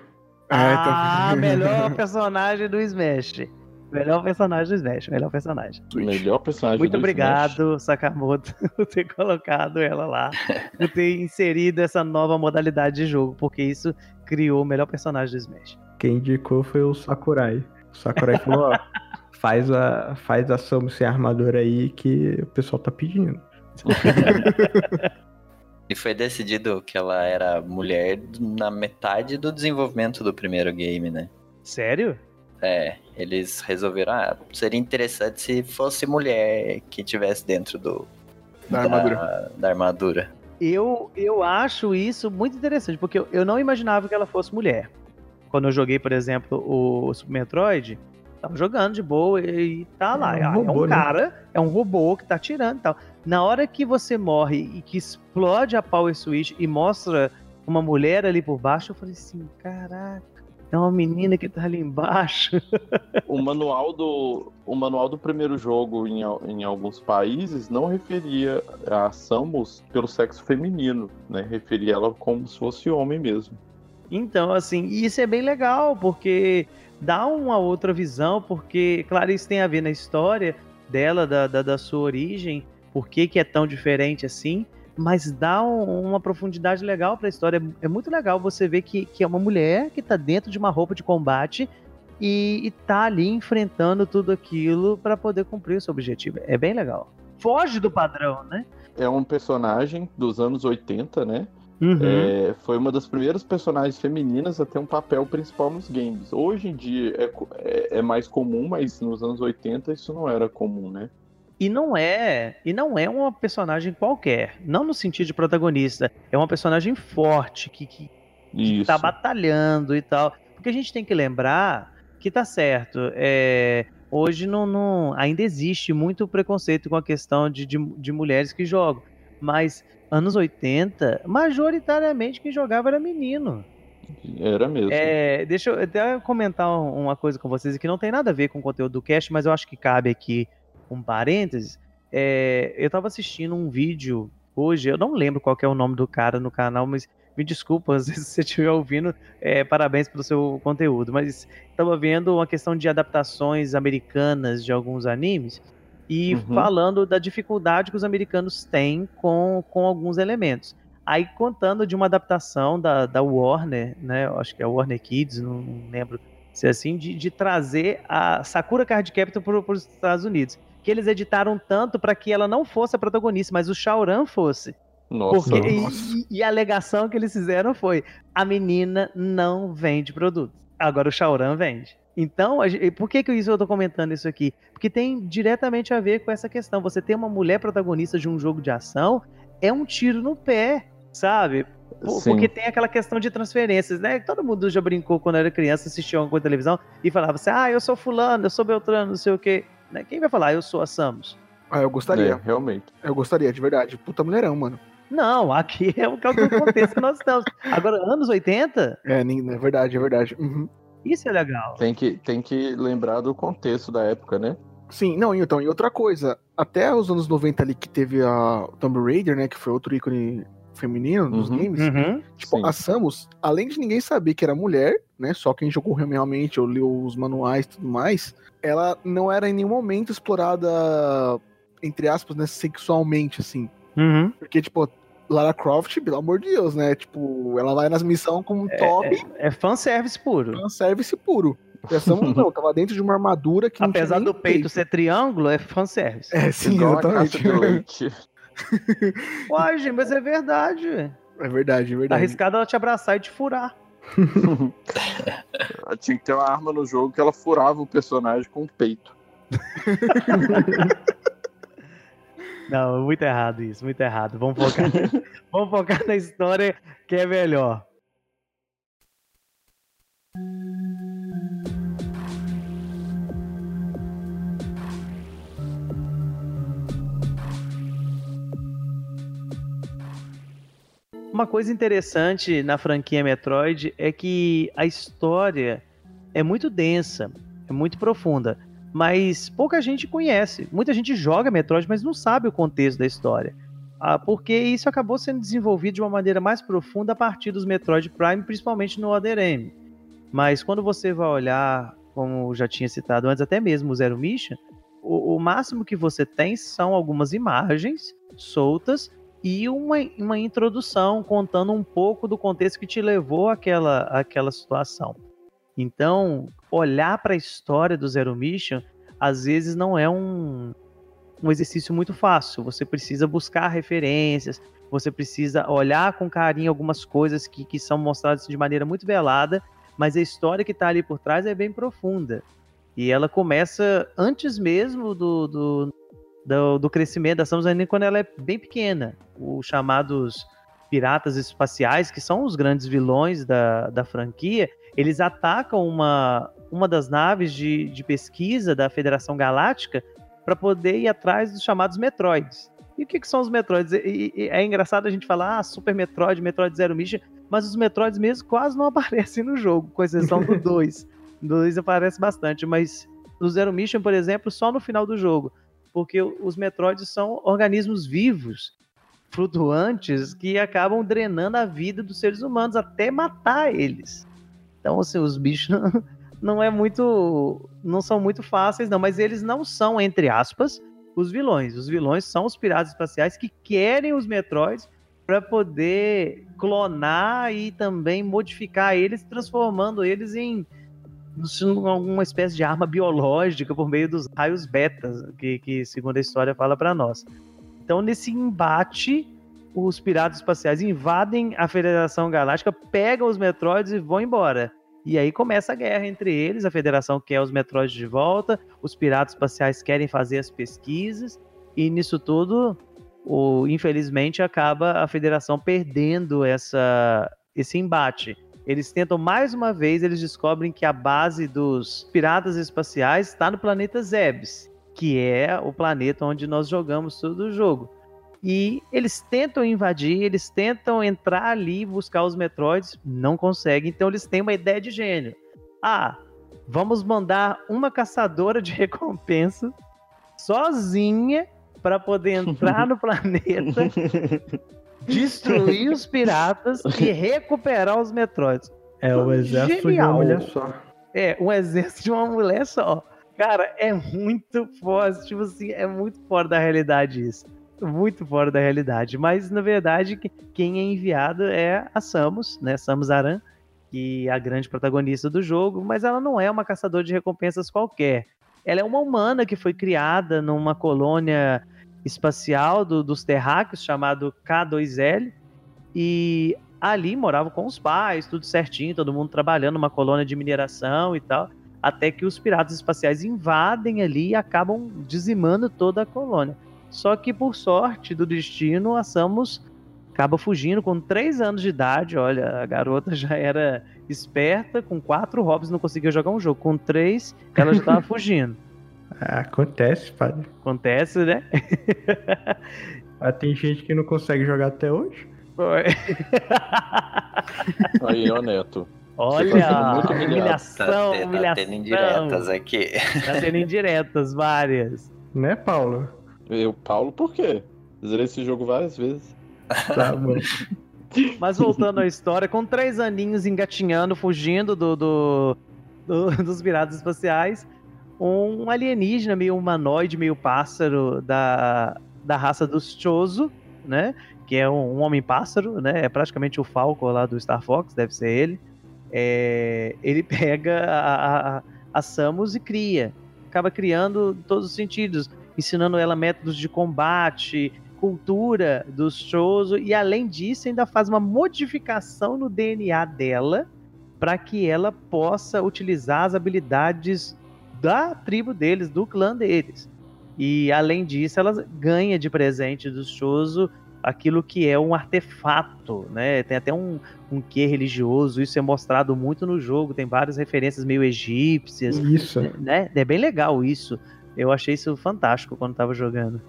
Ah, ah melhor personagem do Smash. Melhor personagem do Smash, melhor personagem. Melhor personagem Muito do obrigado, Smash. Sakamoto, por ter colocado ela lá, por ter inserido essa nova modalidade de jogo, porque isso criou o melhor personagem do Smash. Quem indicou foi o Sakurai. O Sakurai falou, ó, faz a, faz a Samus sem armadura aí que o pessoal tá pedindo. E foi decidido que ela era mulher na metade do desenvolvimento do primeiro game, né? Sério? É, eles resolveram, ah, seria interessante se fosse mulher que tivesse dentro do da, da armadura. Da armadura. Eu, eu acho isso muito interessante, porque eu, eu não imaginava que ela fosse mulher. Quando eu joguei, por exemplo, o Super Metroid, tava jogando de boa e, e tá lá. É um, robô, é um né? cara, é um robô que tá tirando e tal. Na hora que você morre e que explode a Power Switch e mostra uma mulher ali por baixo, eu falei assim, caraca é uma menina que tá ali embaixo. o manual do, o manual do primeiro jogo em, em alguns países não referia a Samus pelo sexo feminino, né? Referia ela como se fosse homem mesmo. Então, assim, isso é bem legal, porque dá uma outra visão, porque, claro, isso tem a ver na história dela, da, da, da sua origem, por que, que é tão diferente assim, mas dá um, uma profundidade legal para a história. É muito legal você ver que, que é uma mulher que está dentro de uma roupa de combate e, está ali enfrentando tudo aquilo para poder cumprir o seu objetivo. É bem legal. Foge do padrão, né? É um personagem dos anos 80, né? Uhum. É, foi uma das primeiras personagens femininas a ter um papel principal nos games. Hoje em dia é, é, é mais comum, mas nos anos 80 isso não era comum, né? E não é, e não é uma personagem qualquer, não no sentido de protagonista, é uma personagem forte que, que, que tá batalhando e tal. Porque a gente tem que lembrar que tá certo, é, hoje não, não, ainda existe muito preconceito com a questão de, de, de mulheres que jogam, mas anos 80, majoritariamente quem jogava era menino. Era mesmo. É, deixa eu até comentar uma coisa com vocês que não tem nada a ver com o conteúdo do cast, mas eu acho que cabe aqui um parênteses, é, eu estava assistindo um vídeo hoje, eu não lembro qual é o nome do cara no canal, mas me desculpa se você estiver ouvindo, é, parabéns pelo seu conteúdo, mas estava vendo uma questão de adaptações americanas de alguns animes e uhum. falando da dificuldade que os americanos têm com, com alguns elementos. Aí contando de uma adaptação da, da Warner, né? Acho que é Warner Kids, não, não lembro se é assim, de, de trazer a Sakura Card Captor para os Estados Unidos que eles editaram tanto para que ela não fosse a protagonista, mas o Shauran fosse. Nossa, Porque, nossa. E, e, a alegação que eles fizeram foi: a menina não vende produtos. Agora o Shauran vende. Então, por que, que isso eu tô comentando isso aqui? Porque tem diretamente a ver com essa questão. Você ter uma mulher protagonista de um jogo de ação é um tiro no pé, sabe? Sim. Porque tem aquela questão de transferências, né? Todo mundo já brincou quando era criança, assistia alguma coisa na televisão e falava assim: ah, eu sou fulano, eu sou Beltrano, não sei o quê. Né? Quem vai falar, eu sou a Samus? Ah, eu gostaria. É, realmente. Eu gostaria, de verdade. Puta mulherão, mano. Não, aqui é o que é o contexto que nós estamos. Agora, anos 80? É, é verdade, é verdade. Uhum. Isso é legal. Tem que, tem que lembrar do contexto da época, né? Sim, não, então, e outra coisa, até os anos 90 ali que teve a Tomb Raider, né, que foi outro ícone feminino dos Uhum. games, Uhum. tipo, Sim. a Samus, além de ninguém saber que era mulher, né, só quem jogou realmente ou leu os manuais e tudo mais, ela não era em nenhum momento explorada, entre aspas, né, sexualmente, assim. Uhum. Porque, tipo, Lara Croft, pelo amor de Deus, né, tipo, ela vai nas missões com um top, É fanservice puro. é, service puro. E a Samus não, tava dentro de uma armadura que não tinha Apesar do peito ser triângulo, é fanservice. É, sim, Igual a exatamente. de leite. Uai, gente, mas é verdade. É verdade, é Tá verdade. arriscado ela te abraçar e te furar. Tinha que ter uma arma no jogo que ela furava o personagem com o peito. Não, muito errado isso, muito errado. Vamos focar, vamos focar na história que é melhor. Uma coisa interessante na franquia Metroid é que a história é muito densa, é muito profunda, mas pouca gente conhece. Muita gente joga Metroid, mas não sabe o contexto da história. Ah, porque isso acabou sendo desenvolvido de uma maneira mais profunda a partir dos Metroid Prime, principalmente no Other M. Mas quando você vai olhar, como já tinha citado antes, até mesmo o Zero Mission, o, o máximo que você tem são algumas imagens soltas e uma, uma introdução contando um pouco do contexto que te levou àquela, àquela situação. Então, olhar para a história do Zero Mission às vezes não é um, um exercício muito fácil. Você precisa buscar referências, você precisa olhar com carinho algumas coisas que, que são mostradas de maneira muito velada, mas a história que está ali por trás é bem profunda. E ela começa antes mesmo do, do, do, do crescimento da Samus, ainda quando ela é bem pequena. Os chamados piratas espaciais, que são os grandes vilões da, da franquia, eles atacam uma, uma das naves de, de pesquisa da Federação Galáctica para poder ir atrás dos chamados Metroids. E o que, que são os Metroids? E, e, é engraçado a gente falar, ah, Super Metroid, Metroid Zero Mission, mas os Metroids mesmo quase não aparecem no jogo, com exceção do 2. No 2 aparece bastante, mas no Zero Mission, por exemplo, só no final do jogo. Porque os Metroids são organismos vivos, flutuantes, que acabam drenando a vida dos seres humanos até matar eles. Então, assim, os bichos não, é muito. não são muito fáceis, não, mas eles não são, entre aspas, os vilões. Os vilões são os piratas espaciais que querem os Metroids para poder clonar e também modificar eles, transformando eles em alguma espécie de arma biológica por meio dos raios betas, que, que segundo a história fala para nós. Então, nesse embate, os piratas espaciais invadem a Federação Galáctica, pegam os Metroids e vão embora. E aí começa a guerra entre eles, a Federação quer os Metroids de volta, os piratas espaciais querem fazer as pesquisas, e nisso tudo, o, infelizmente, acaba a Federação perdendo essa, esse embate. Eles tentam mais uma vez, eles descobrem que a base dos piratas espaciais está no planeta Zebes, que é o planeta onde nós jogamos todo o jogo. E eles tentam invadir, eles tentam entrar ali e buscar os Metroids, não conseguem, então eles têm uma ideia de gênio. Ah, vamos mandar uma caçadora de recompensa sozinha para poder entrar no planeta, destruir os piratas e recuperar os Metroids. É o exército de uma Genial. mulher só. É, um exército de uma mulher só. Cara, é muito forte, tipo assim, é muito fora da realidade isso. Muito fora da realidade. Mas, na verdade, que- quem é enviado é a Samus, né? Samus Aran, que é a grande protagonista do jogo, mas ela não é uma caçadora de recompensas qualquer. Ela é uma humana que foi criada numa colônia espacial do- dos terráqueos chamado K2L e ali morava com os pais, tudo certinho, todo mundo trabalhando numa colônia de mineração e tal, até que os piratas espaciais invadem ali e acabam dizimando toda a colônia. Só que por sorte do destino, a Samus acaba fugindo com 3 anos de idade. Olha, a garota já era esperta, com 4 hobbies não conseguia jogar um jogo. Com 3, ela já estava fugindo. Acontece, padre. Acontece, né? Ah, tem gente que não consegue jogar até hoje. Foi. Aí, ó, Neto. Olha, muito humilhação, Tá, te- tá humilhação. tendo indiretas aqui. Tá tendo indiretas, várias. Né, Paulo? Eu, Paulo, por quê? Zerei esse jogo várias vezes. Tá bom. Mas voltando à história, com três aninhos engatinhando, fugindo do, do- do- dos piratas espaciais, um alienígena meio humanoide, meio pássaro da, da raça dos Chozo, né? Que é um, um homem-pássaro, né? É praticamente o Falco lá do Star Fox, deve ser ele. É, ele pega a, a, a Samus e cria. Acaba criando todos os sentidos, ensinando ela métodos de combate, cultura dos Chozo e além disso ainda faz uma modificação no DNA dela para que ela possa utilizar as habilidades da tribo deles, do clã deles. E além disso, ela ganha de presente dos Chozo aquilo que é um artefato, né? Tem até um, um quê religioso, isso é mostrado muito no jogo, tem várias referências meio egípcias, Isso. né? É bem legal isso. Eu achei isso fantástico quando tava jogando.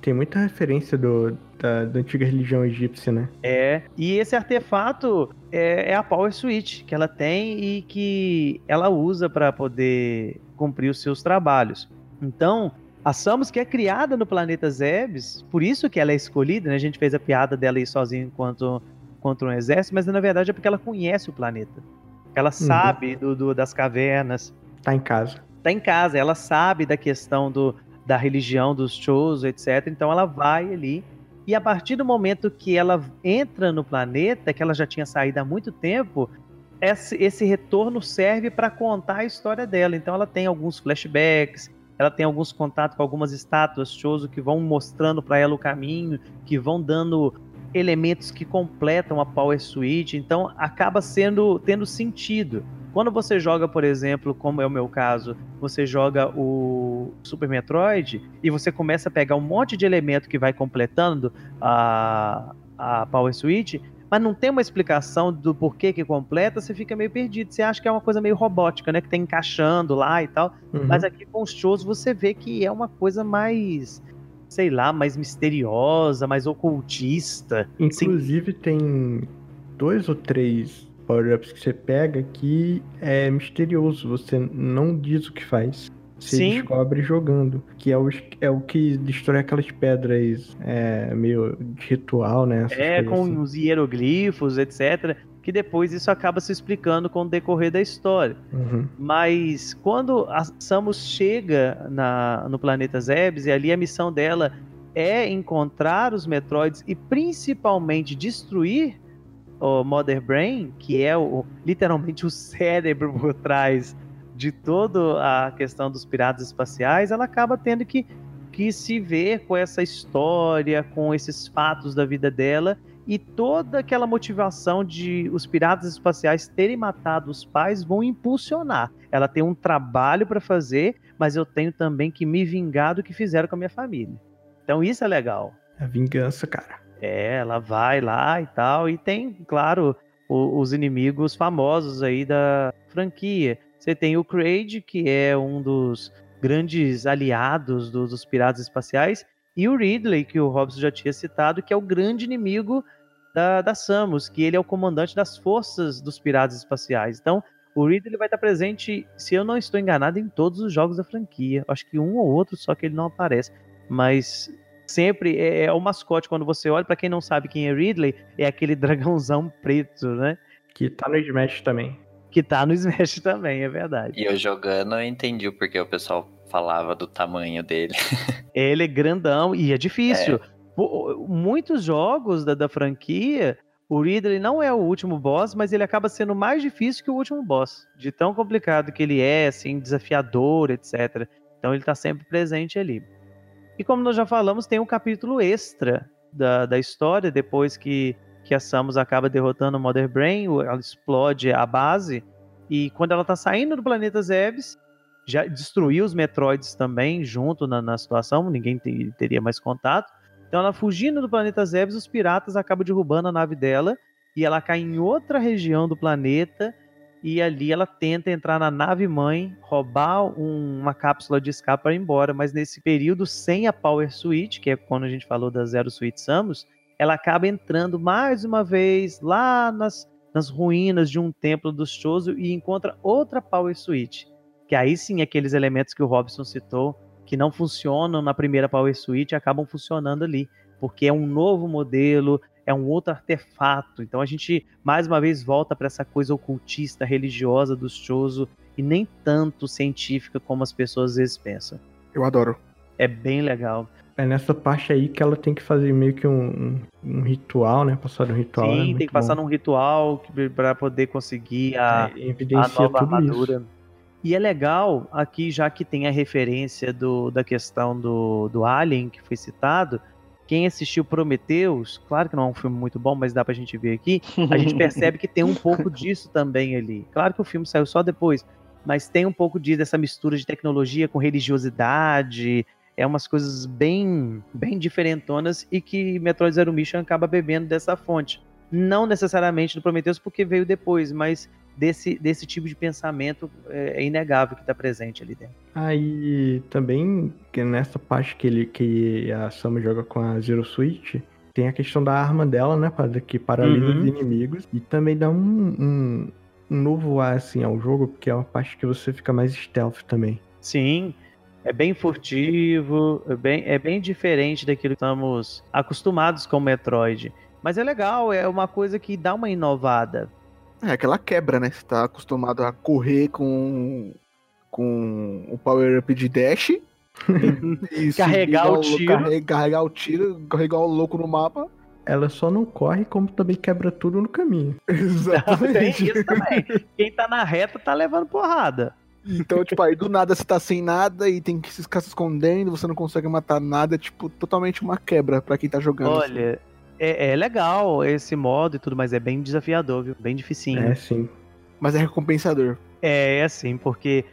Tem muita referência do, da, da antiga religião egípcia, né? É, e esse artefato é, é a Power Switch que ela tem e que ela usa para poder cumprir os seus trabalhos. Então, a Samus, que é criada no planeta Zebes, por isso que ela é escolhida, né? A gente fez a piada dela aí sozinha enquanto contra um exército, mas na verdade é porque ela conhece o planeta. Ela sabe do, do- das cavernas, Tá em casa. tá em casa, ela sabe da questão do, da religião dos Chozo, etc. Então ela vai ali. E a partir do momento que ela entra no planeta, que ela já tinha saído há muito tempo, esse, esse retorno serve para contar a história dela. Então ela tem alguns flashbacks, ela tem alguns contatos com algumas estátuas Chozo que vão mostrando para ela o caminho, que vão dando elementos que completam a Power Switch. Então acaba sendo tendo sentido. Quando você joga, por exemplo, como é o meu caso, você joga o Super Metroid e você começa a pegar um monte de elemento que vai completando a, a Power Switch, mas não tem uma explicação do porquê que completa, você fica meio perdido. Você acha que é uma coisa meio robótica, né? Que tá encaixando lá e tal. Uhum. Mas aqui com os shows você vê que é uma coisa mais, sei lá, mais misteriosa, mais ocultista. Inclusive tem dois ou três power-ups que você pega que é misterioso. Você não diz o que faz. Você Sim. descobre jogando. Que é o, é o que destrói aquelas pedras é, meio de ritual, né? É, com assim. os hieroglifos, etc. Que depois isso acaba se explicando com o decorrer da história. Uhum. Mas quando a Samus chega na, no planeta Zebes, e ali a missão dela é encontrar os Metroids e principalmente destruir o Mother Brain, que é o, literalmente o cérebro por trás de toda a questão dos piratas espaciais, ela acaba tendo que, que se ver com essa história, com esses fatos da vida dela e toda aquela motivação de os piratas espaciais terem matado os pais vão impulsionar. Ela tem um trabalho para fazer, mas eu tenho também que me vingar do que fizeram com a minha família. Então isso é legal. A vingança, cara. É, ela vai lá e tal, e tem, claro, o- os inimigos famosos aí da franquia. Você tem o Kraid, que é um dos grandes aliados do- dos piratas espaciais, e o Ridley, que o Robson já tinha citado, que é o grande inimigo da, da Samus, que ele é o comandante das forças dos piratas espaciais. Então, o Ridley vai estar presente, se eu não estou enganado, em todos os jogos da franquia. Acho que um ou outro, só que ele não aparece. Mas sempre é, é o mascote quando você olha, para quem não sabe quem é Ridley, é aquele dragãozão preto, né? Que tá no Smash também. Que tá no Smash também, é verdade. E eu jogando, eu entendi o porquê o pessoal falava do tamanho dele. Ele é grandão e é difícil. Pô, Muitos jogos da, da franquia, o Ridley não é o último boss, mas ele acaba sendo mais difícil que o último boss. De tão complicado que ele é, assim, desafiador, etc. Então ele tá sempre presente ali. E como nós já falamos, tem um capítulo extra da, da história, depois que, que a Samus acaba derrotando o Mother Brain, ela explode a base, e quando ela tá saindo do planeta Zebes, já destruiu os Metroids também junto na, na situação, ninguém te- teria mais contato. Então ela fugindo do planeta Zebes, os piratas acabam derrubando a nave dela e ela cai em outra região do planeta e ali ela tenta entrar na nave mãe, roubar um- uma cápsula de escape para ir embora, mas nesse período sem a Power Switch, que é quando a gente falou da Zero Suite Samus, ela acaba entrando mais uma vez lá nas, nas ruínas de um templo dos Chozo e encontra outra Power Suite. Que aí sim aqueles elementos que o Robson citou, que não funcionam na primeira Power Suite, acabam funcionando ali. Porque é um novo modelo, é um outro artefato. Então a gente mais uma vez volta para essa coisa ocultista, religiosa dos Chozo e nem tanto científica como as pessoas às vezes pensam. Eu adoro. É bem legal. É nessa parte aí que ela tem que fazer meio que um, um, ritual, né? Passar um ritual. Sim, é tem que passar bom. num ritual para poder conseguir a, É, a nova armadura. isso. E é legal aqui, já que tem a referência do, da questão do, do Alien que foi citado. Quem assistiu Prometheus, claro que não é um filme muito bom, mas dá pra gente ver aqui. A gente percebe que tem um pouco disso também ali. Claro que o filme saiu só depois, mas tem um pouco disso, dessa mistura de tecnologia com religiosidade. É umas coisas bem, bem diferentonas e que Metroid Zero Mission acaba bebendo dessa fonte. Não necessariamente do Prometheus, porque veio depois, mas desse, desse tipo de pensamento é, é inegável que está presente ali dentro. Aí também, que nessa parte que, ele, que a Samus joga com a Zero Switch, tem a questão da arma dela, né? Que paralisa Uhum. os inimigos. E também dá um, um, um novo ar assim, ao jogo, porque é uma parte que você fica mais stealth também. Sim, é bem furtivo, é bem, é bem diferente daquilo que estamos acostumados com o Metroid. Mas é legal, é uma coisa que dá uma inovada. É aquela quebra, né? Você tá acostumado a correr com, com o power up de dash. e Carregar o tiro. carre- Carregar o tiro, carregar o louco no mapa. Ela só não corre, como também quebra tudo no caminho. Tem Exatamente. isso também. Quem tá na reta tá levando porrada. Então, tipo, aí do nada você tá sem nada e tem que ficar se escondendo, você não consegue matar nada, é, tipo, totalmente uma quebra pra quem tá jogando. Olha, é, é legal esse modo e tudo, mas é bem desafiador, viu? Bem dificinho. É, sim. Mas é recompensador. É, é assim, porque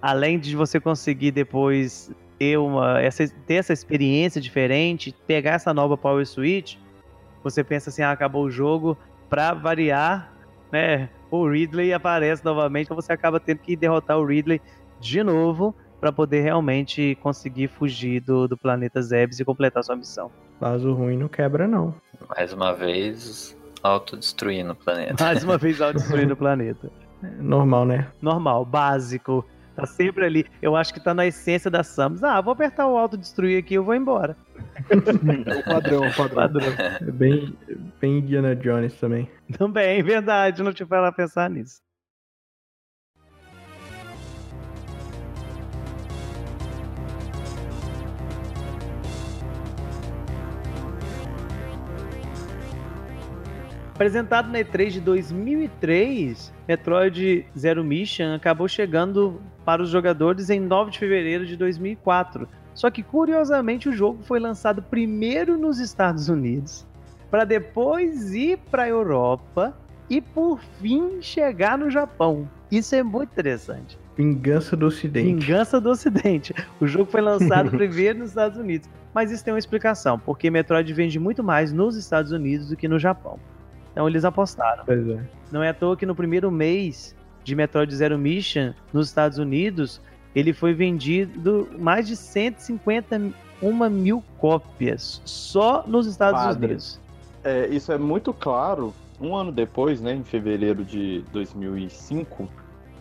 além de você conseguir depois ter, uma, essa, ter essa experiência diferente, pegar essa nova Power Switch, você pensa assim, ah, acabou o jogo, pra variar, né? O Ridley aparece novamente, então você acaba tendo que derrotar o Ridley de novo para poder realmente conseguir fugir do, do planeta Zebes e completar sua missão. Vaso ruim não quebra, não. Mais uma vez, autodestruindo o planeta. Mais uma vez ao destruir o planeta. Normal, né? normal, básico. Tá sempre ali. Eu acho que tá na essência da Samus. Ah, vou apertar o autodestruir aqui e eu vou embora. É o padrão, o padrão. Padrão. É bem, bem Indiana Jones também. Também, verdade. Não tive para pensar nisso. Apresentado na E3 de 2003, Metroid Zero Mission acabou chegando para os jogadores em 9 de fevereiro de 2004. Só que, curiosamente, o jogo foi lançado primeiro nos Estados Unidos, para depois ir para a Europa e, por fim, chegar no Japão. Isso é muito interessante. Vingança do Ocidente. Vingança do Ocidente. O jogo foi lançado primeiro nos Estados Unidos. Mas isso tem uma explicação, porque Metroid vende muito mais nos Estados Unidos do que no Japão. Então eles apostaram. Pois é. Não é à toa que no primeiro mês de Metroid Zero Mission nos Estados Unidos, ele foi vendido mais de 151 mil cópias só nos Estados Padre. Unidos. É, isso é muito claro. Um ano depois, né, em fevereiro de 2005,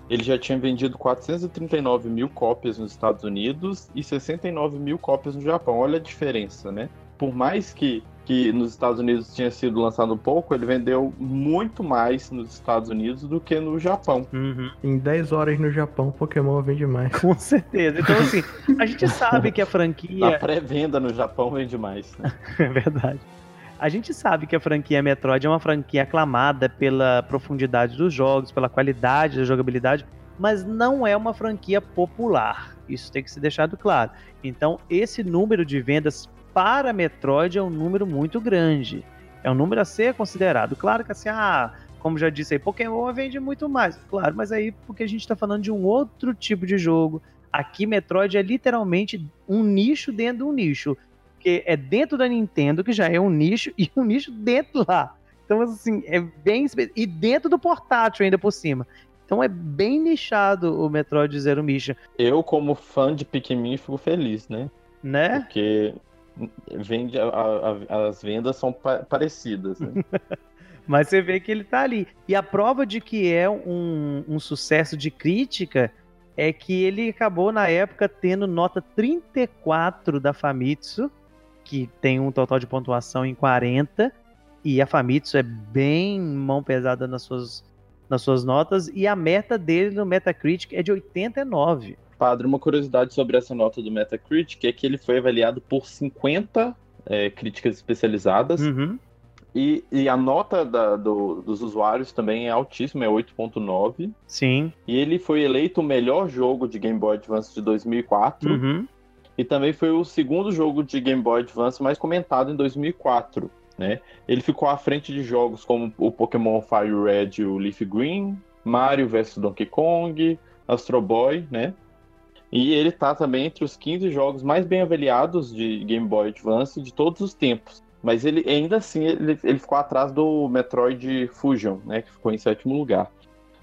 ele já tinha vendido 439 mil cópias nos Estados Unidos e 69 mil cópias no Japão. Olha a diferença, né? Por mais que, que nos Estados Unidos tinha sido lançado pouco, ele vendeu muito mais nos Estados Unidos do que no Japão. Uhum. Em 10 horas no Japão, Pokémon vende mais. Com certeza. Então, assim, a gente sabe que a franquia. A pré-venda no Japão vende mais. Né? É verdade. A gente sabe que a franquia Metroid é uma franquia aclamada pela profundidade dos jogos, pela qualidade da jogabilidade, mas não é uma franquia popular. Isso tem que ser deixado claro. Então, esse número de vendas para Metroid é um número muito grande. É um número a ser considerado. Claro que assim, ah, como já disse aí, Pokémon vende muito mais. Claro, mas aí porque a gente está falando de um outro tipo de jogo. Aqui, Metroid é literalmente um nicho dentro de um nicho porque é dentro da Nintendo, que já é um nicho, e um nicho dentro lá. Então, assim, é bem. E dentro do portátil ainda por cima. Então é bem nichado o Metroid Zero Mission, Eu, como fã de Pikmin, fico feliz, né? né? Porque vende a- a- as vendas são pa- parecidas. Né? Mas você vê que ele tá ali. E a prova de que é um, um sucesso de crítica é que ele acabou na época tendo nota 34 da Famitsu, que tem um total de pontuação em 40, e a Famitsu é bem mão pesada nas suas, nas suas notas, e a meta dele no Metacritic é de 89. Padre, uma curiosidade sobre essa nota do Metacritic é que ele foi avaliado por 50 é, críticas especializadas Uhum. e, e a nota da- do- dos usuários também é altíssima, é 8.9. Sim. E ele foi eleito o melhor jogo de Game Boy Advance de 2004 Uhum. e também foi o segundo jogo de Game Boy Advance mais comentado em 2004. Né? Ele ficou à frente de jogos como o Pokémon Fire Red e o Leaf Green, Mario vs Donkey Kong, Astro Boy, né? E ele tá também entre os 15 jogos mais bem avaliados de Game Boy Advance de todos os tempos. Mas ele ainda assim ele, ele ficou atrás do Metroid Fusion, né? Que ficou em sétimo lugar.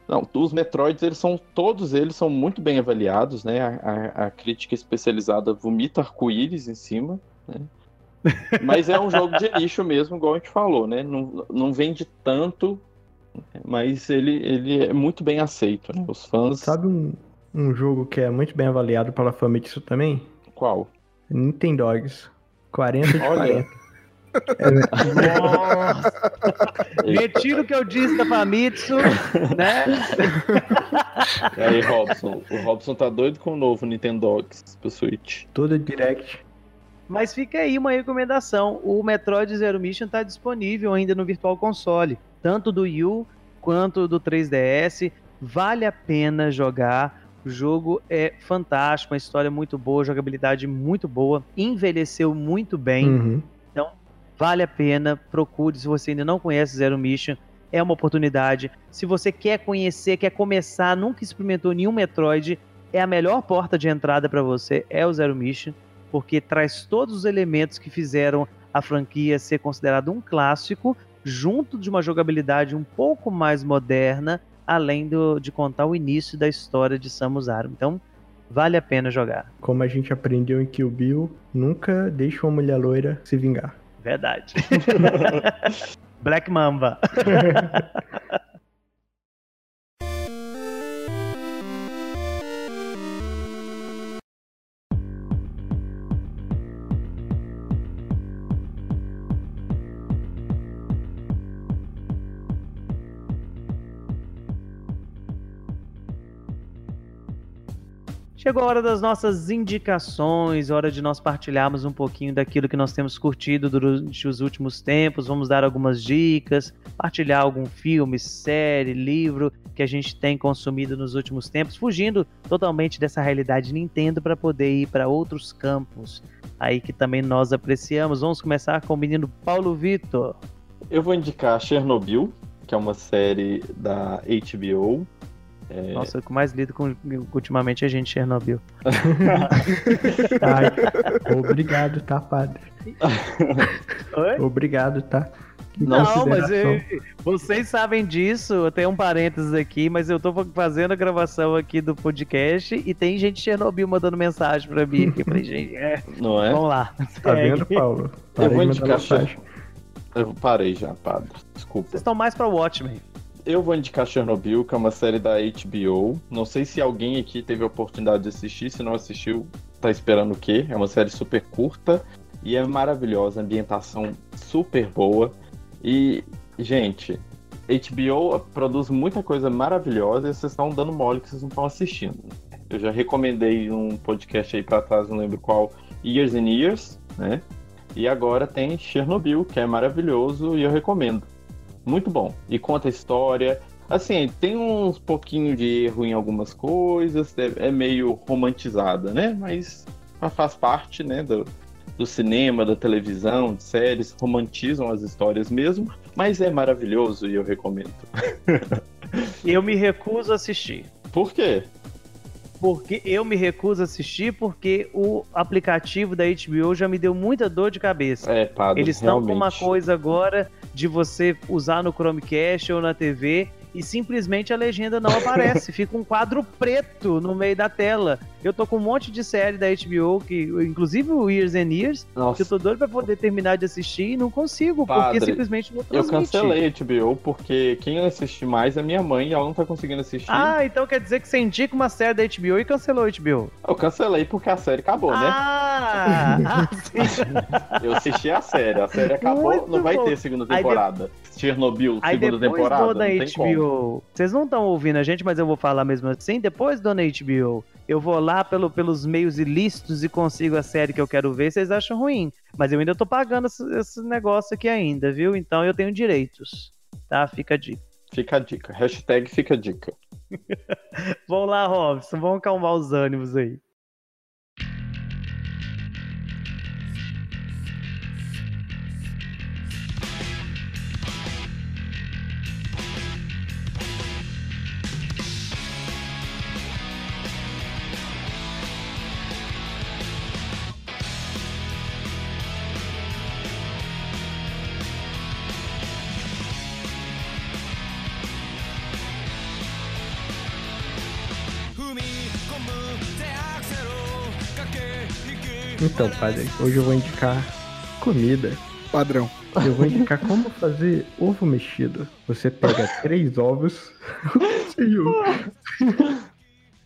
Não, os Metroids, eles são todos eles são muito bem avaliados, né? A, a- a crítica especializada vomita arco-íris em cima, né? Mas é um jogo de lixo mesmo, igual a gente falou, né? Não, não vende tanto, mas ele, ele é muito bem aceito, né? Os fãs. Sabe um, um jogo que é muito bem avaliado pela Famitsu também? Qual? Nintendogs. 40 de Olha. 40. Nossa! Retiro o que eu disse da Famitsu, né? E aí, Robson? O Robson tá doido com o novo Nintendo Dogs pro Switch. Toda direct. Mas fica aí uma recomendação. O Metroid Zero Mission está disponível ainda no Virtual Console, tanto do Wii U quanto do 3DS. Vale a pena jogar. O jogo é fantástico, uma história muito boa, jogabilidade muito boa, envelheceu muito bem. Uhum. Vale a pena, procure se você ainda não conhece Zero Mission. É uma oportunidade. Se você quer conhecer, quer começar, nunca experimentou nenhum Metroid, é a melhor porta de entrada para você, é o Zero Mission, porque traz todos os elementos que fizeram a franquia ser considerado um clássico, junto de uma jogabilidade um pouco mais moderna, além do- de contar o início da história de Samus Aran. Então, vale a pena jogar. Como a gente aprendeu em Kill Bill, nunca deixe uma mulher loira se vingar. Verdade. Black Mamba. Chegou a hora das nossas indicações, hora de nós partilharmos um pouquinho daquilo que nós temos curtido durante os últimos tempos. Vamos dar algumas dicas, partilhar algum filme, série, livro que a gente tem consumido nos últimos tempos, fugindo totalmente dessa realidade Nintendo para poder ir para outros campos aí que também nós apreciamos. Vamos começar com o menino Paulo Vitor. Eu vou indicar Chernobyl, que é uma série da HBO. É, Nossa, o que mais lido com, ultimamente é gente Chernobyl. Ai, obrigado, tá, padre? Oi? Obrigado, tá? Que Não, mas eu- vocês sabem disso. Eu tenho um parênteses aqui, mas eu tô fazendo a gravação aqui do podcast e tem gente de Chernobyl mandando mensagem pra mim. aqui. Eu falei, gente, é, não é? vamos lá. Tá segue. vendo, Paulo? Eu Parei vou de mandar indicar. Eu parei já, padre. Desculpa. Vocês estão mais pra Watchmen. Eu vou indicar Chernobyl, que é uma série da HBO. Não sei se alguém aqui teve a oportunidade de assistir. Se não assistiu, tá esperando o quê? É uma série super curta e é maravilhosa. Ambientação super boa. E, gente, HBO produz muita coisa maravilhosa e vocês estão dando mole que vocês não estão assistindo. Eu já recomendei um podcast aí pra trás, não lembro qual, Years and Years, né? E agora tem Chernobyl, que é maravilhoso e eu recomendo. Muito bom. E conta a história. Assim, tem uns pouquinho de erro em algumas coisas, é é meio romantizada, né? Mas faz parte, né, do, do cinema, da televisão, de séries, romantizam as histórias mesmo, mas é maravilhoso e eu recomendo. Eu me recuso a assistir. Por quê? Porque eu me recuso a assistir porque o aplicativo da HBO já me deu muita dor de cabeça. É, padre, Eles estão com uma coisa agora de você usar no Chromecast ou na TV e simplesmente a legenda não aparece. Fica um quadro preto no meio da tela. Eu tô com um monte de série da HBO, que, inclusive o Years and Years, que eu Nossa, tô doido pra poder terminar de assistir e não consigo, Padre, porque simplesmente não eu transmite. cancelei a HBO porque quem assiste mais é minha mãe e ela não tá conseguindo assistir. Ah, então quer dizer que você indica uma série da HBO e cancelou a HBO. Eu cancelei porque a série acabou, né? Ah. Eu assisti a série, a série acabou, Muito não vai bom. ter segunda de- temporada. Chernobyl, Aí segunda temporada, dona não. HBO, vocês não estão ouvindo a gente, mas eu vou falar mesmo assim. Depois dona HBO, eu vou lá pelo, pelos meios ilícitos e consigo a série que eu quero ver. Vocês acham ruim? Mas eu ainda tô pagando esse, esse negócio aqui ainda, viu? Então eu tenho direitos, tá? Fica a dica. Fica a dica, hashtag fica a dica. Vamos lá, Robson, vamos acalmar os ânimos aí. Então, padre, hoje eu vou indicar comida. Padrão. Eu vou indicar como fazer ovo mexido. Você pega três ovos. Senhor,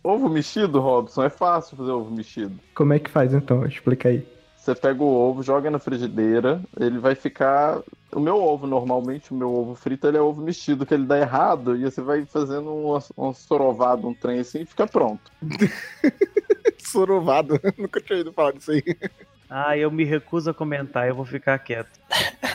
Ovo mexido, Robson, é fácil fazer ovo mexido. como é que faz então? Explica aí. Você pega o ovo, joga na frigideira, ele vai ficar. O meu ovo, normalmente, o meu ovo frito, ele é ovo mexido, que ele dá errado, e você vai fazendo um, um sorovado, um trem assim, e fica pronto. Sorovado. Nunca tinha ido falar disso aí. Ah, eu me recuso a comentar, eu vou ficar quieto.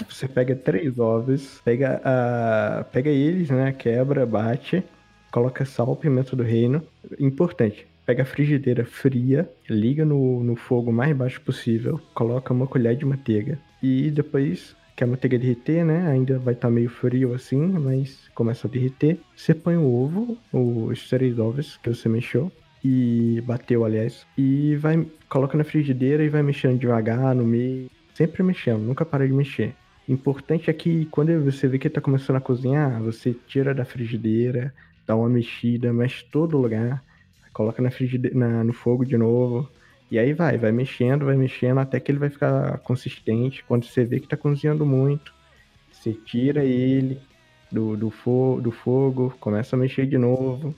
Você pega três ovos, pega, a, pega eles, né? Quebra, bate, coloca sal, pimenta do reino. Importante, pega a frigideira fria, liga no, no fogo mais baixo possível, coloca uma colher de manteiga e depois que a manteiga derreter, né? Ainda vai estar meio frio assim, mas começa a derreter. Você põe o ovo, os três ovos que você mexeu e bateu, aliás, e vai coloca na frigideira e vai mexendo devagar no meio, sempre mexendo, nunca para de mexer. Importante é que quando você vê que tá começando a cozinhar, você tira da frigideira, dá uma mexida, mexe todo lugar, coloca na frigideira, na- no fogo de novo, e aí vai, vai mexendo, vai mexendo até que ele vai ficar consistente. Quando você vê que tá cozinhando muito, você tira ele do, do, fo do fogo, começa a mexer de novo.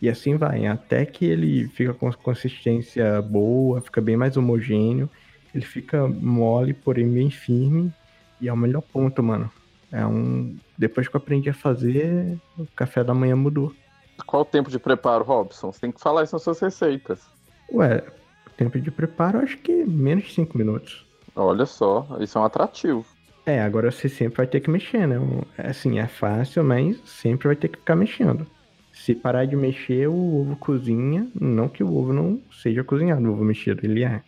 E assim vai, até que ele fica com consistência boa, fica bem mais homogêneo. Ele fica mole, porém bem firme. E é o melhor ponto, mano. É um. Depois que eu aprendi a fazer, o café da manhã mudou. Qual o tempo de preparo, Robson? Você tem que falar isso nas suas receitas. Ué, o tempo de preparo acho que menos de 5 minutos. Olha só, isso é um atrativo. É, agora você sempre vai ter que mexer, né? Um- Assim, é fácil, mas sempre vai ter que ficar mexendo. Se parar de mexer, o ovo cozinha. Não que o ovo não seja cozinhado, o ovo mexido, ele é.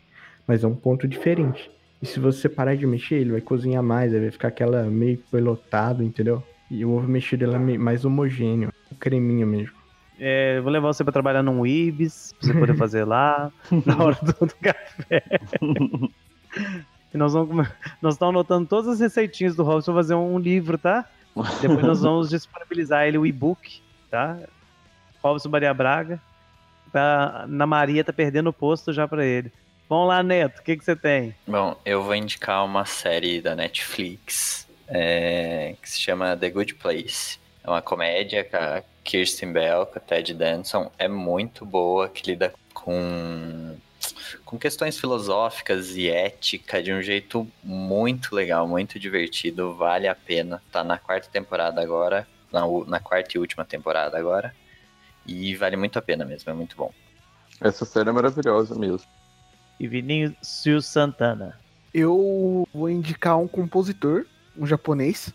Mas é um ponto diferente. E se você parar de mexer, ele vai cozinhar mais, ele vai ficar aquela meio pelotado, entendeu? E o ovo mexido ele é mais homogêneo, um creminho mesmo. É, eu vou levar você pra trabalhar num Ibis, pra você poder fazer lá, na hora do, do café. E nós vamos nós estamos anotando todas as receitinhas do Robson fazer um livro, tá? Depois nós vamos disponibilizar ele o e-book, tá? Robson Maria Braga. Tá, na Maria tá perdendo o posto já pra ele. Vamos lá, Neto, o que, que você tem? Bom, eu vou indicar uma série da Netflix é, que se chama The Good Place. É uma comédia com a Kirsten Bell, com a Ted Danson. É muito boa, que lida com, com questões filosóficas e ética de um jeito muito legal, muito divertido. Vale a pena. Tá na quarta temporada agora, na, na quarta e última temporada agora. E vale muito a pena mesmo, é muito bom. Essa série é maravilhosa mesmo. E Vinícius Santana. Eu vou indicar um compositor, um japonês.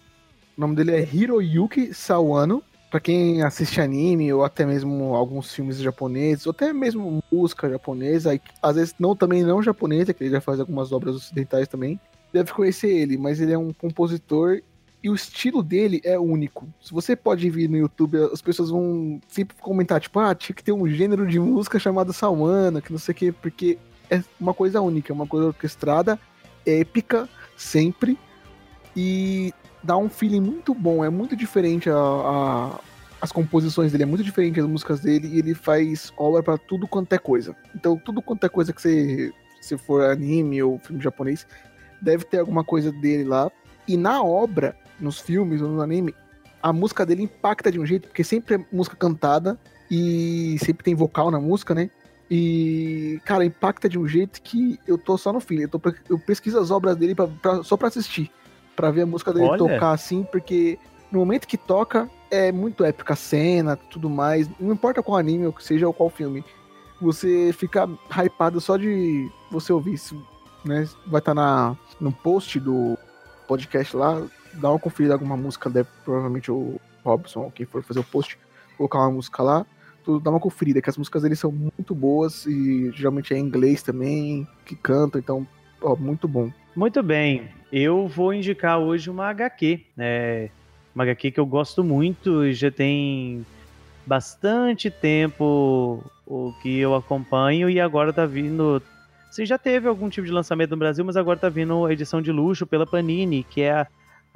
O nome dele é Hiroyuki Sawano. Pra quem assiste anime ou até mesmo alguns filmes japoneses, ou até mesmo música japonesa, e às vezes não também não japonesa, que ele já faz algumas obras ocidentais também, deve conhecer ele, mas ele é um compositor e o estilo dele é único. Se você pode vir no YouTube, as pessoas vão sempre comentar, tipo, ah, tinha que ter um gênero de música chamado Sawano, que não sei o que, porque é uma coisa única, é uma coisa orquestrada, épica, sempre, e dá um feeling muito bom, é muito diferente a, a- as composições dele é muito diferente das músicas dele e ele faz obra para tudo quanto é coisa. Então, tudo quanto é coisa que você se for anime ou filme japonês, deve ter alguma coisa dele lá. E na obra, nos filmes ou no anime, a música dele impacta de um jeito, porque sempre é música cantada e sempre tem vocal na música, né? E, cara, impacta de um jeito que eu tô só no fim. Eu, tô, eu pesquiso as obras dele pra, pra, só pra assistir. Pra ver a música dele Olha. tocar assim, porque no momento que toca, é muito épica a cena, tudo mais. Não importa qual anime, ou seja, ou qual filme. Você fica hypado só de você ouvir isso, né? Vai estar tá na no post do podcast lá, dá uma conferida alguma música, deve provavelmente o Robson, quem for fazer o post, colocar uma música lá, tu dá uma conferida, que as músicas dele são muito boas e geralmente é em inglês também, que cantam, então, ó, muito bom. Muito bem, eu vou indicar hoje uma HQ, né? Uma HQ que eu gosto muito, já tem bastante tempo o que eu acompanho e agora tá vindo. Você já teve algum tipo de lançamento no Brasil, mas agora tá vindo a edição de luxo pela Panini, que é a,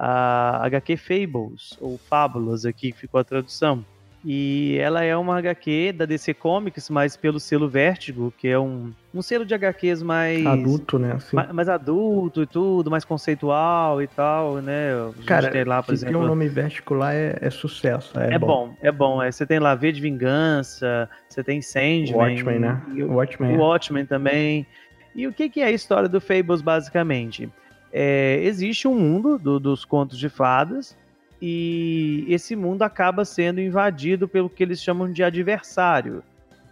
a HQ Fables, ou Fábulas, aqui ficou a tradução. E ela é uma HQ da DC Comics, mas pelo selo Vértigo, que é um, um selo de HQs mais. Adulto, né? Assim. Mais, mais, adulto e tudo, mais conceitual e tal, né? Cara, tem lá, por exemplo. Tem o nome Vértigo lá é, é sucesso. É, é bom. bom. é bom. É, você tem lá V de Vingança, você tem Sandman. Watchmen, né? O Watchmen. O Watchmen também. E o que, que é a história do Fables, basicamente? É, existe um mundo do, dos contos de fadas e esse mundo acaba sendo invadido pelo que eles chamam de adversário.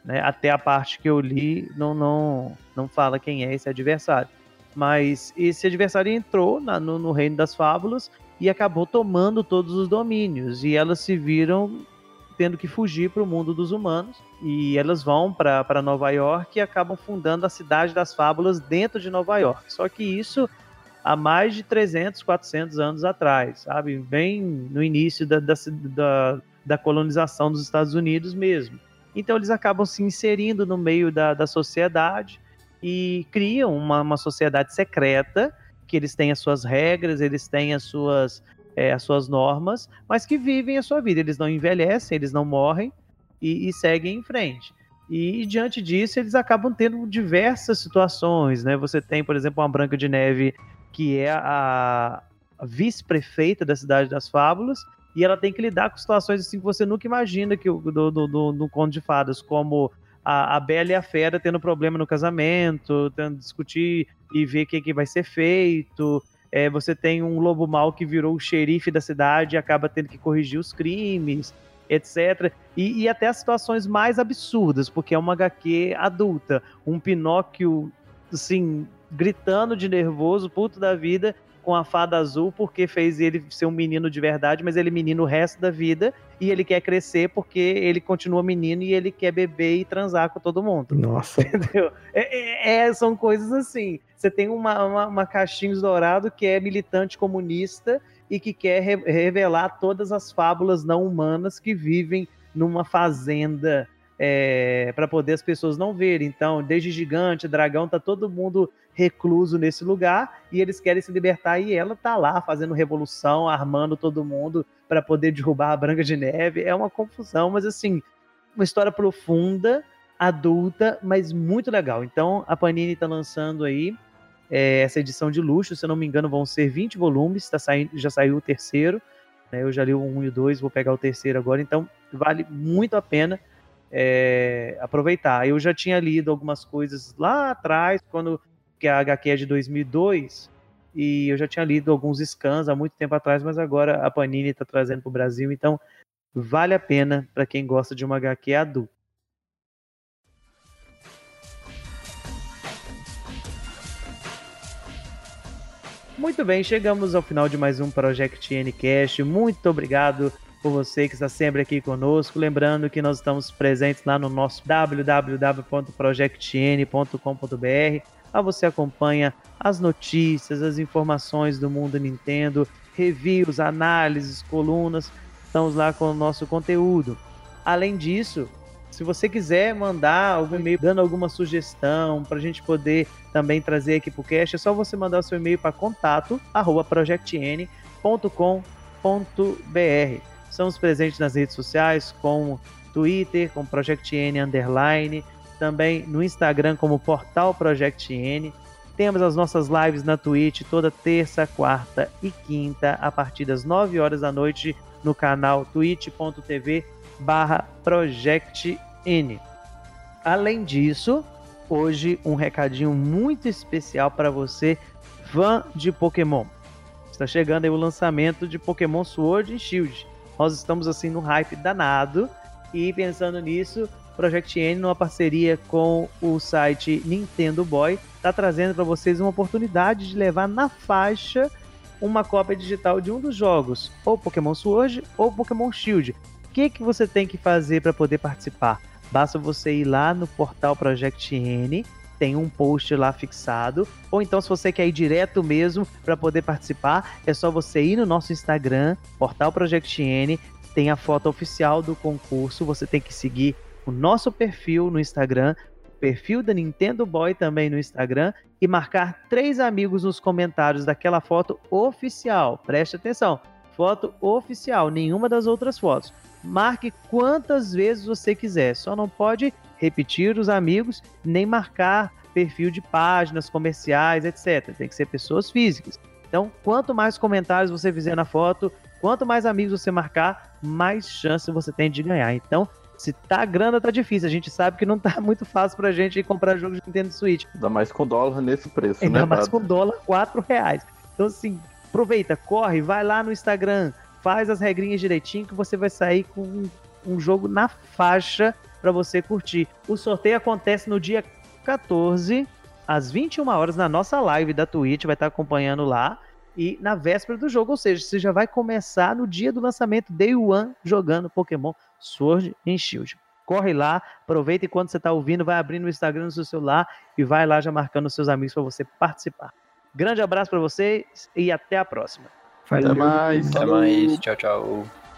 Né? Até a parte que eu li não, não, não fala quem é esse adversário. Mas esse adversário entrou na, no, no reino das fábulas e acabou tomando todos os domínios. E elas se viram tendo que fugir para o mundo dos humanos. E elas vão para Nova York e acabam fundando a cidade das fábulas dentro de Nova York. Só que isso há mais de 300, 400 anos atrás, sabe? Bem no início da, da, da, da colonização dos Estados Unidos mesmo. Então eles acabam se inserindo no meio da, da sociedade e criam uma, uma sociedade secreta, que eles têm as suas regras, eles têm as suas, é, as suas normas, mas que vivem a sua vida. Eles não envelhecem, eles não morrem e, e seguem em frente. E, e, diante disso, eles acabam tendo diversas situações, né? Você tem, por exemplo, uma Branca de Neve que é a, vice-prefeita da cidade das fábulas, e ela tem que lidar com situações assim que você nunca imagina que do, do, do, do conto de fadas, como a, a Bela e a Fera tendo problema no casamento, tendo discutir e ver o que, que vai ser feito. É, você tem um lobo mau que virou o xerife da cidade e acaba tendo que corrigir os crimes, etc. E, e até as situações mais absurdas, porque é uma HQ adulta. Um Pinóquio, assim, gritando de nervoso, puto da vida, com a fada azul, porque fez ele ser um menino de verdade, mas ele é menino o resto da vida, e ele quer crescer porque ele continua menino e ele quer beber e transar com todo mundo. Nossa. Entendeu? É, é, é são coisas assim. Você tem uma, uma, uma Caixinhos Dourado que é militante comunista e que quer re revelar todas as fábulas não humanas que vivem numa fazenda é, para poder as pessoas não verem. Então, desde gigante, dragão, tá todo mundo recluso nesse lugar e eles querem se libertar e ela tá lá fazendo revolução, armando todo mundo para poder derrubar a Branca de Neve. É uma confusão, mas assim, uma história profunda, adulta, mas muito legal. Então, a Panini tá lançando aí é, essa edição de luxo, se eu não me engano, vão ser 20 volumes, tá saindo, já saiu o terceiro. Né? Eu já li o 1 e o 2, vou pegar o terceiro agora, então vale muito a pena é, aproveitar. Eu já tinha lido algumas coisas lá atrás, quando que a HQ é de 2002, e eu já tinha lido alguns scans há muito tempo atrás, mas agora a Panini está trazendo para o Brasil, então vale a pena para quem gosta de uma HQ adulta. Muito bem, chegamos ao final de mais um Project Ncast. Muito obrigado por você que está sempre aqui conosco. Lembrando que nós estamos presentes lá no nosso www.projectn.com.br. Lá você acompanha as notícias, as informações do mundo Nintendo, reviews, análises, colunas. Estamos lá com o nosso conteúdo. Além disso, se você quiser mandar algum e-mail dando alguma sugestão para a gente poder também trazer aqui para o cast, é só você mandar o seu e-mail para contato@projectn.com.br. Estamos presentes nas redes sociais, com Twitter, com Project N Underline, também no Instagram como Portal Project N. Temos as nossas lives na Twitch toda terça, quarta e quinta, a partir das 9 horas da noite, no canal twitch.tv barra Project N. Além disso, hoje um recadinho muito especial para você, fã de Pokémon. Está chegando aí o lançamento de Pokémon Sword e Shield. Nós estamos assim no hype danado e pensando nisso, Project N, numa parceria com o site Nintendo Boy, está trazendo para vocês uma oportunidade de levar na faixa uma cópia digital de um dos jogos, ou Pokémon Sword ou Pokémon Shield. O que, que você tem que fazer para poder participar? Basta você ir lá no portal Project N, tem um post lá fixado, ou então se você quer ir direto mesmo para poder participar, é só você ir no nosso Instagram, Portal Project N, tem a foto oficial do concurso, você tem que seguir o nosso perfil no Instagram, o perfil da Nintendo Boy também no Instagram e marcar três amigos nos comentários daquela foto oficial. Preste atenção, foto oficial, nenhuma das outras fotos. Marque quantas vezes você quiser, só não pode repetir os amigos nem marcar perfil de páginas comerciais, etc. Tem que ser pessoas físicas. Então, quanto mais comentários você fizer na foto, quanto mais amigos você marcar, mais chance você tem de ganhar. Então, se tá grana, tá difícil. A gente sabe que não tá muito fácil pra gente comprar jogos de Nintendo Switch. Ainda mais com dólar nesse preço, Ainda né? mais Dado? com dólar, 4 reais. Então, assim, aproveita, corre, vai lá no Instagram, faz as regrinhas direitinho que você vai sair com um, um jogo na faixa para você curtir. O sorteio acontece no dia 14, às 21 horas, na nossa live da Twitch, vai estar acompanhando lá. E na véspera do jogo, ou seja, você já vai começar no dia do lançamento, Day One, jogando Pokémon Sword and Shield. Corre lá, aproveita e quando você está ouvindo, vai abrindo o Instagram no seu celular e vai lá já marcando os seus amigos para você participar. Grande abraço para vocês e até a próxima. Até Valeu. mais. Até mais. Tchau, tchau.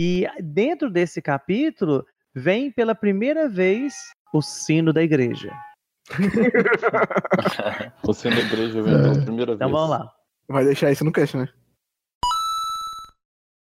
E dentro desse capítulo vem pela primeira vez o sino da igreja. Você na igreja vem pela primeira Então vez. vamos lá. Vai deixar isso no cast, né?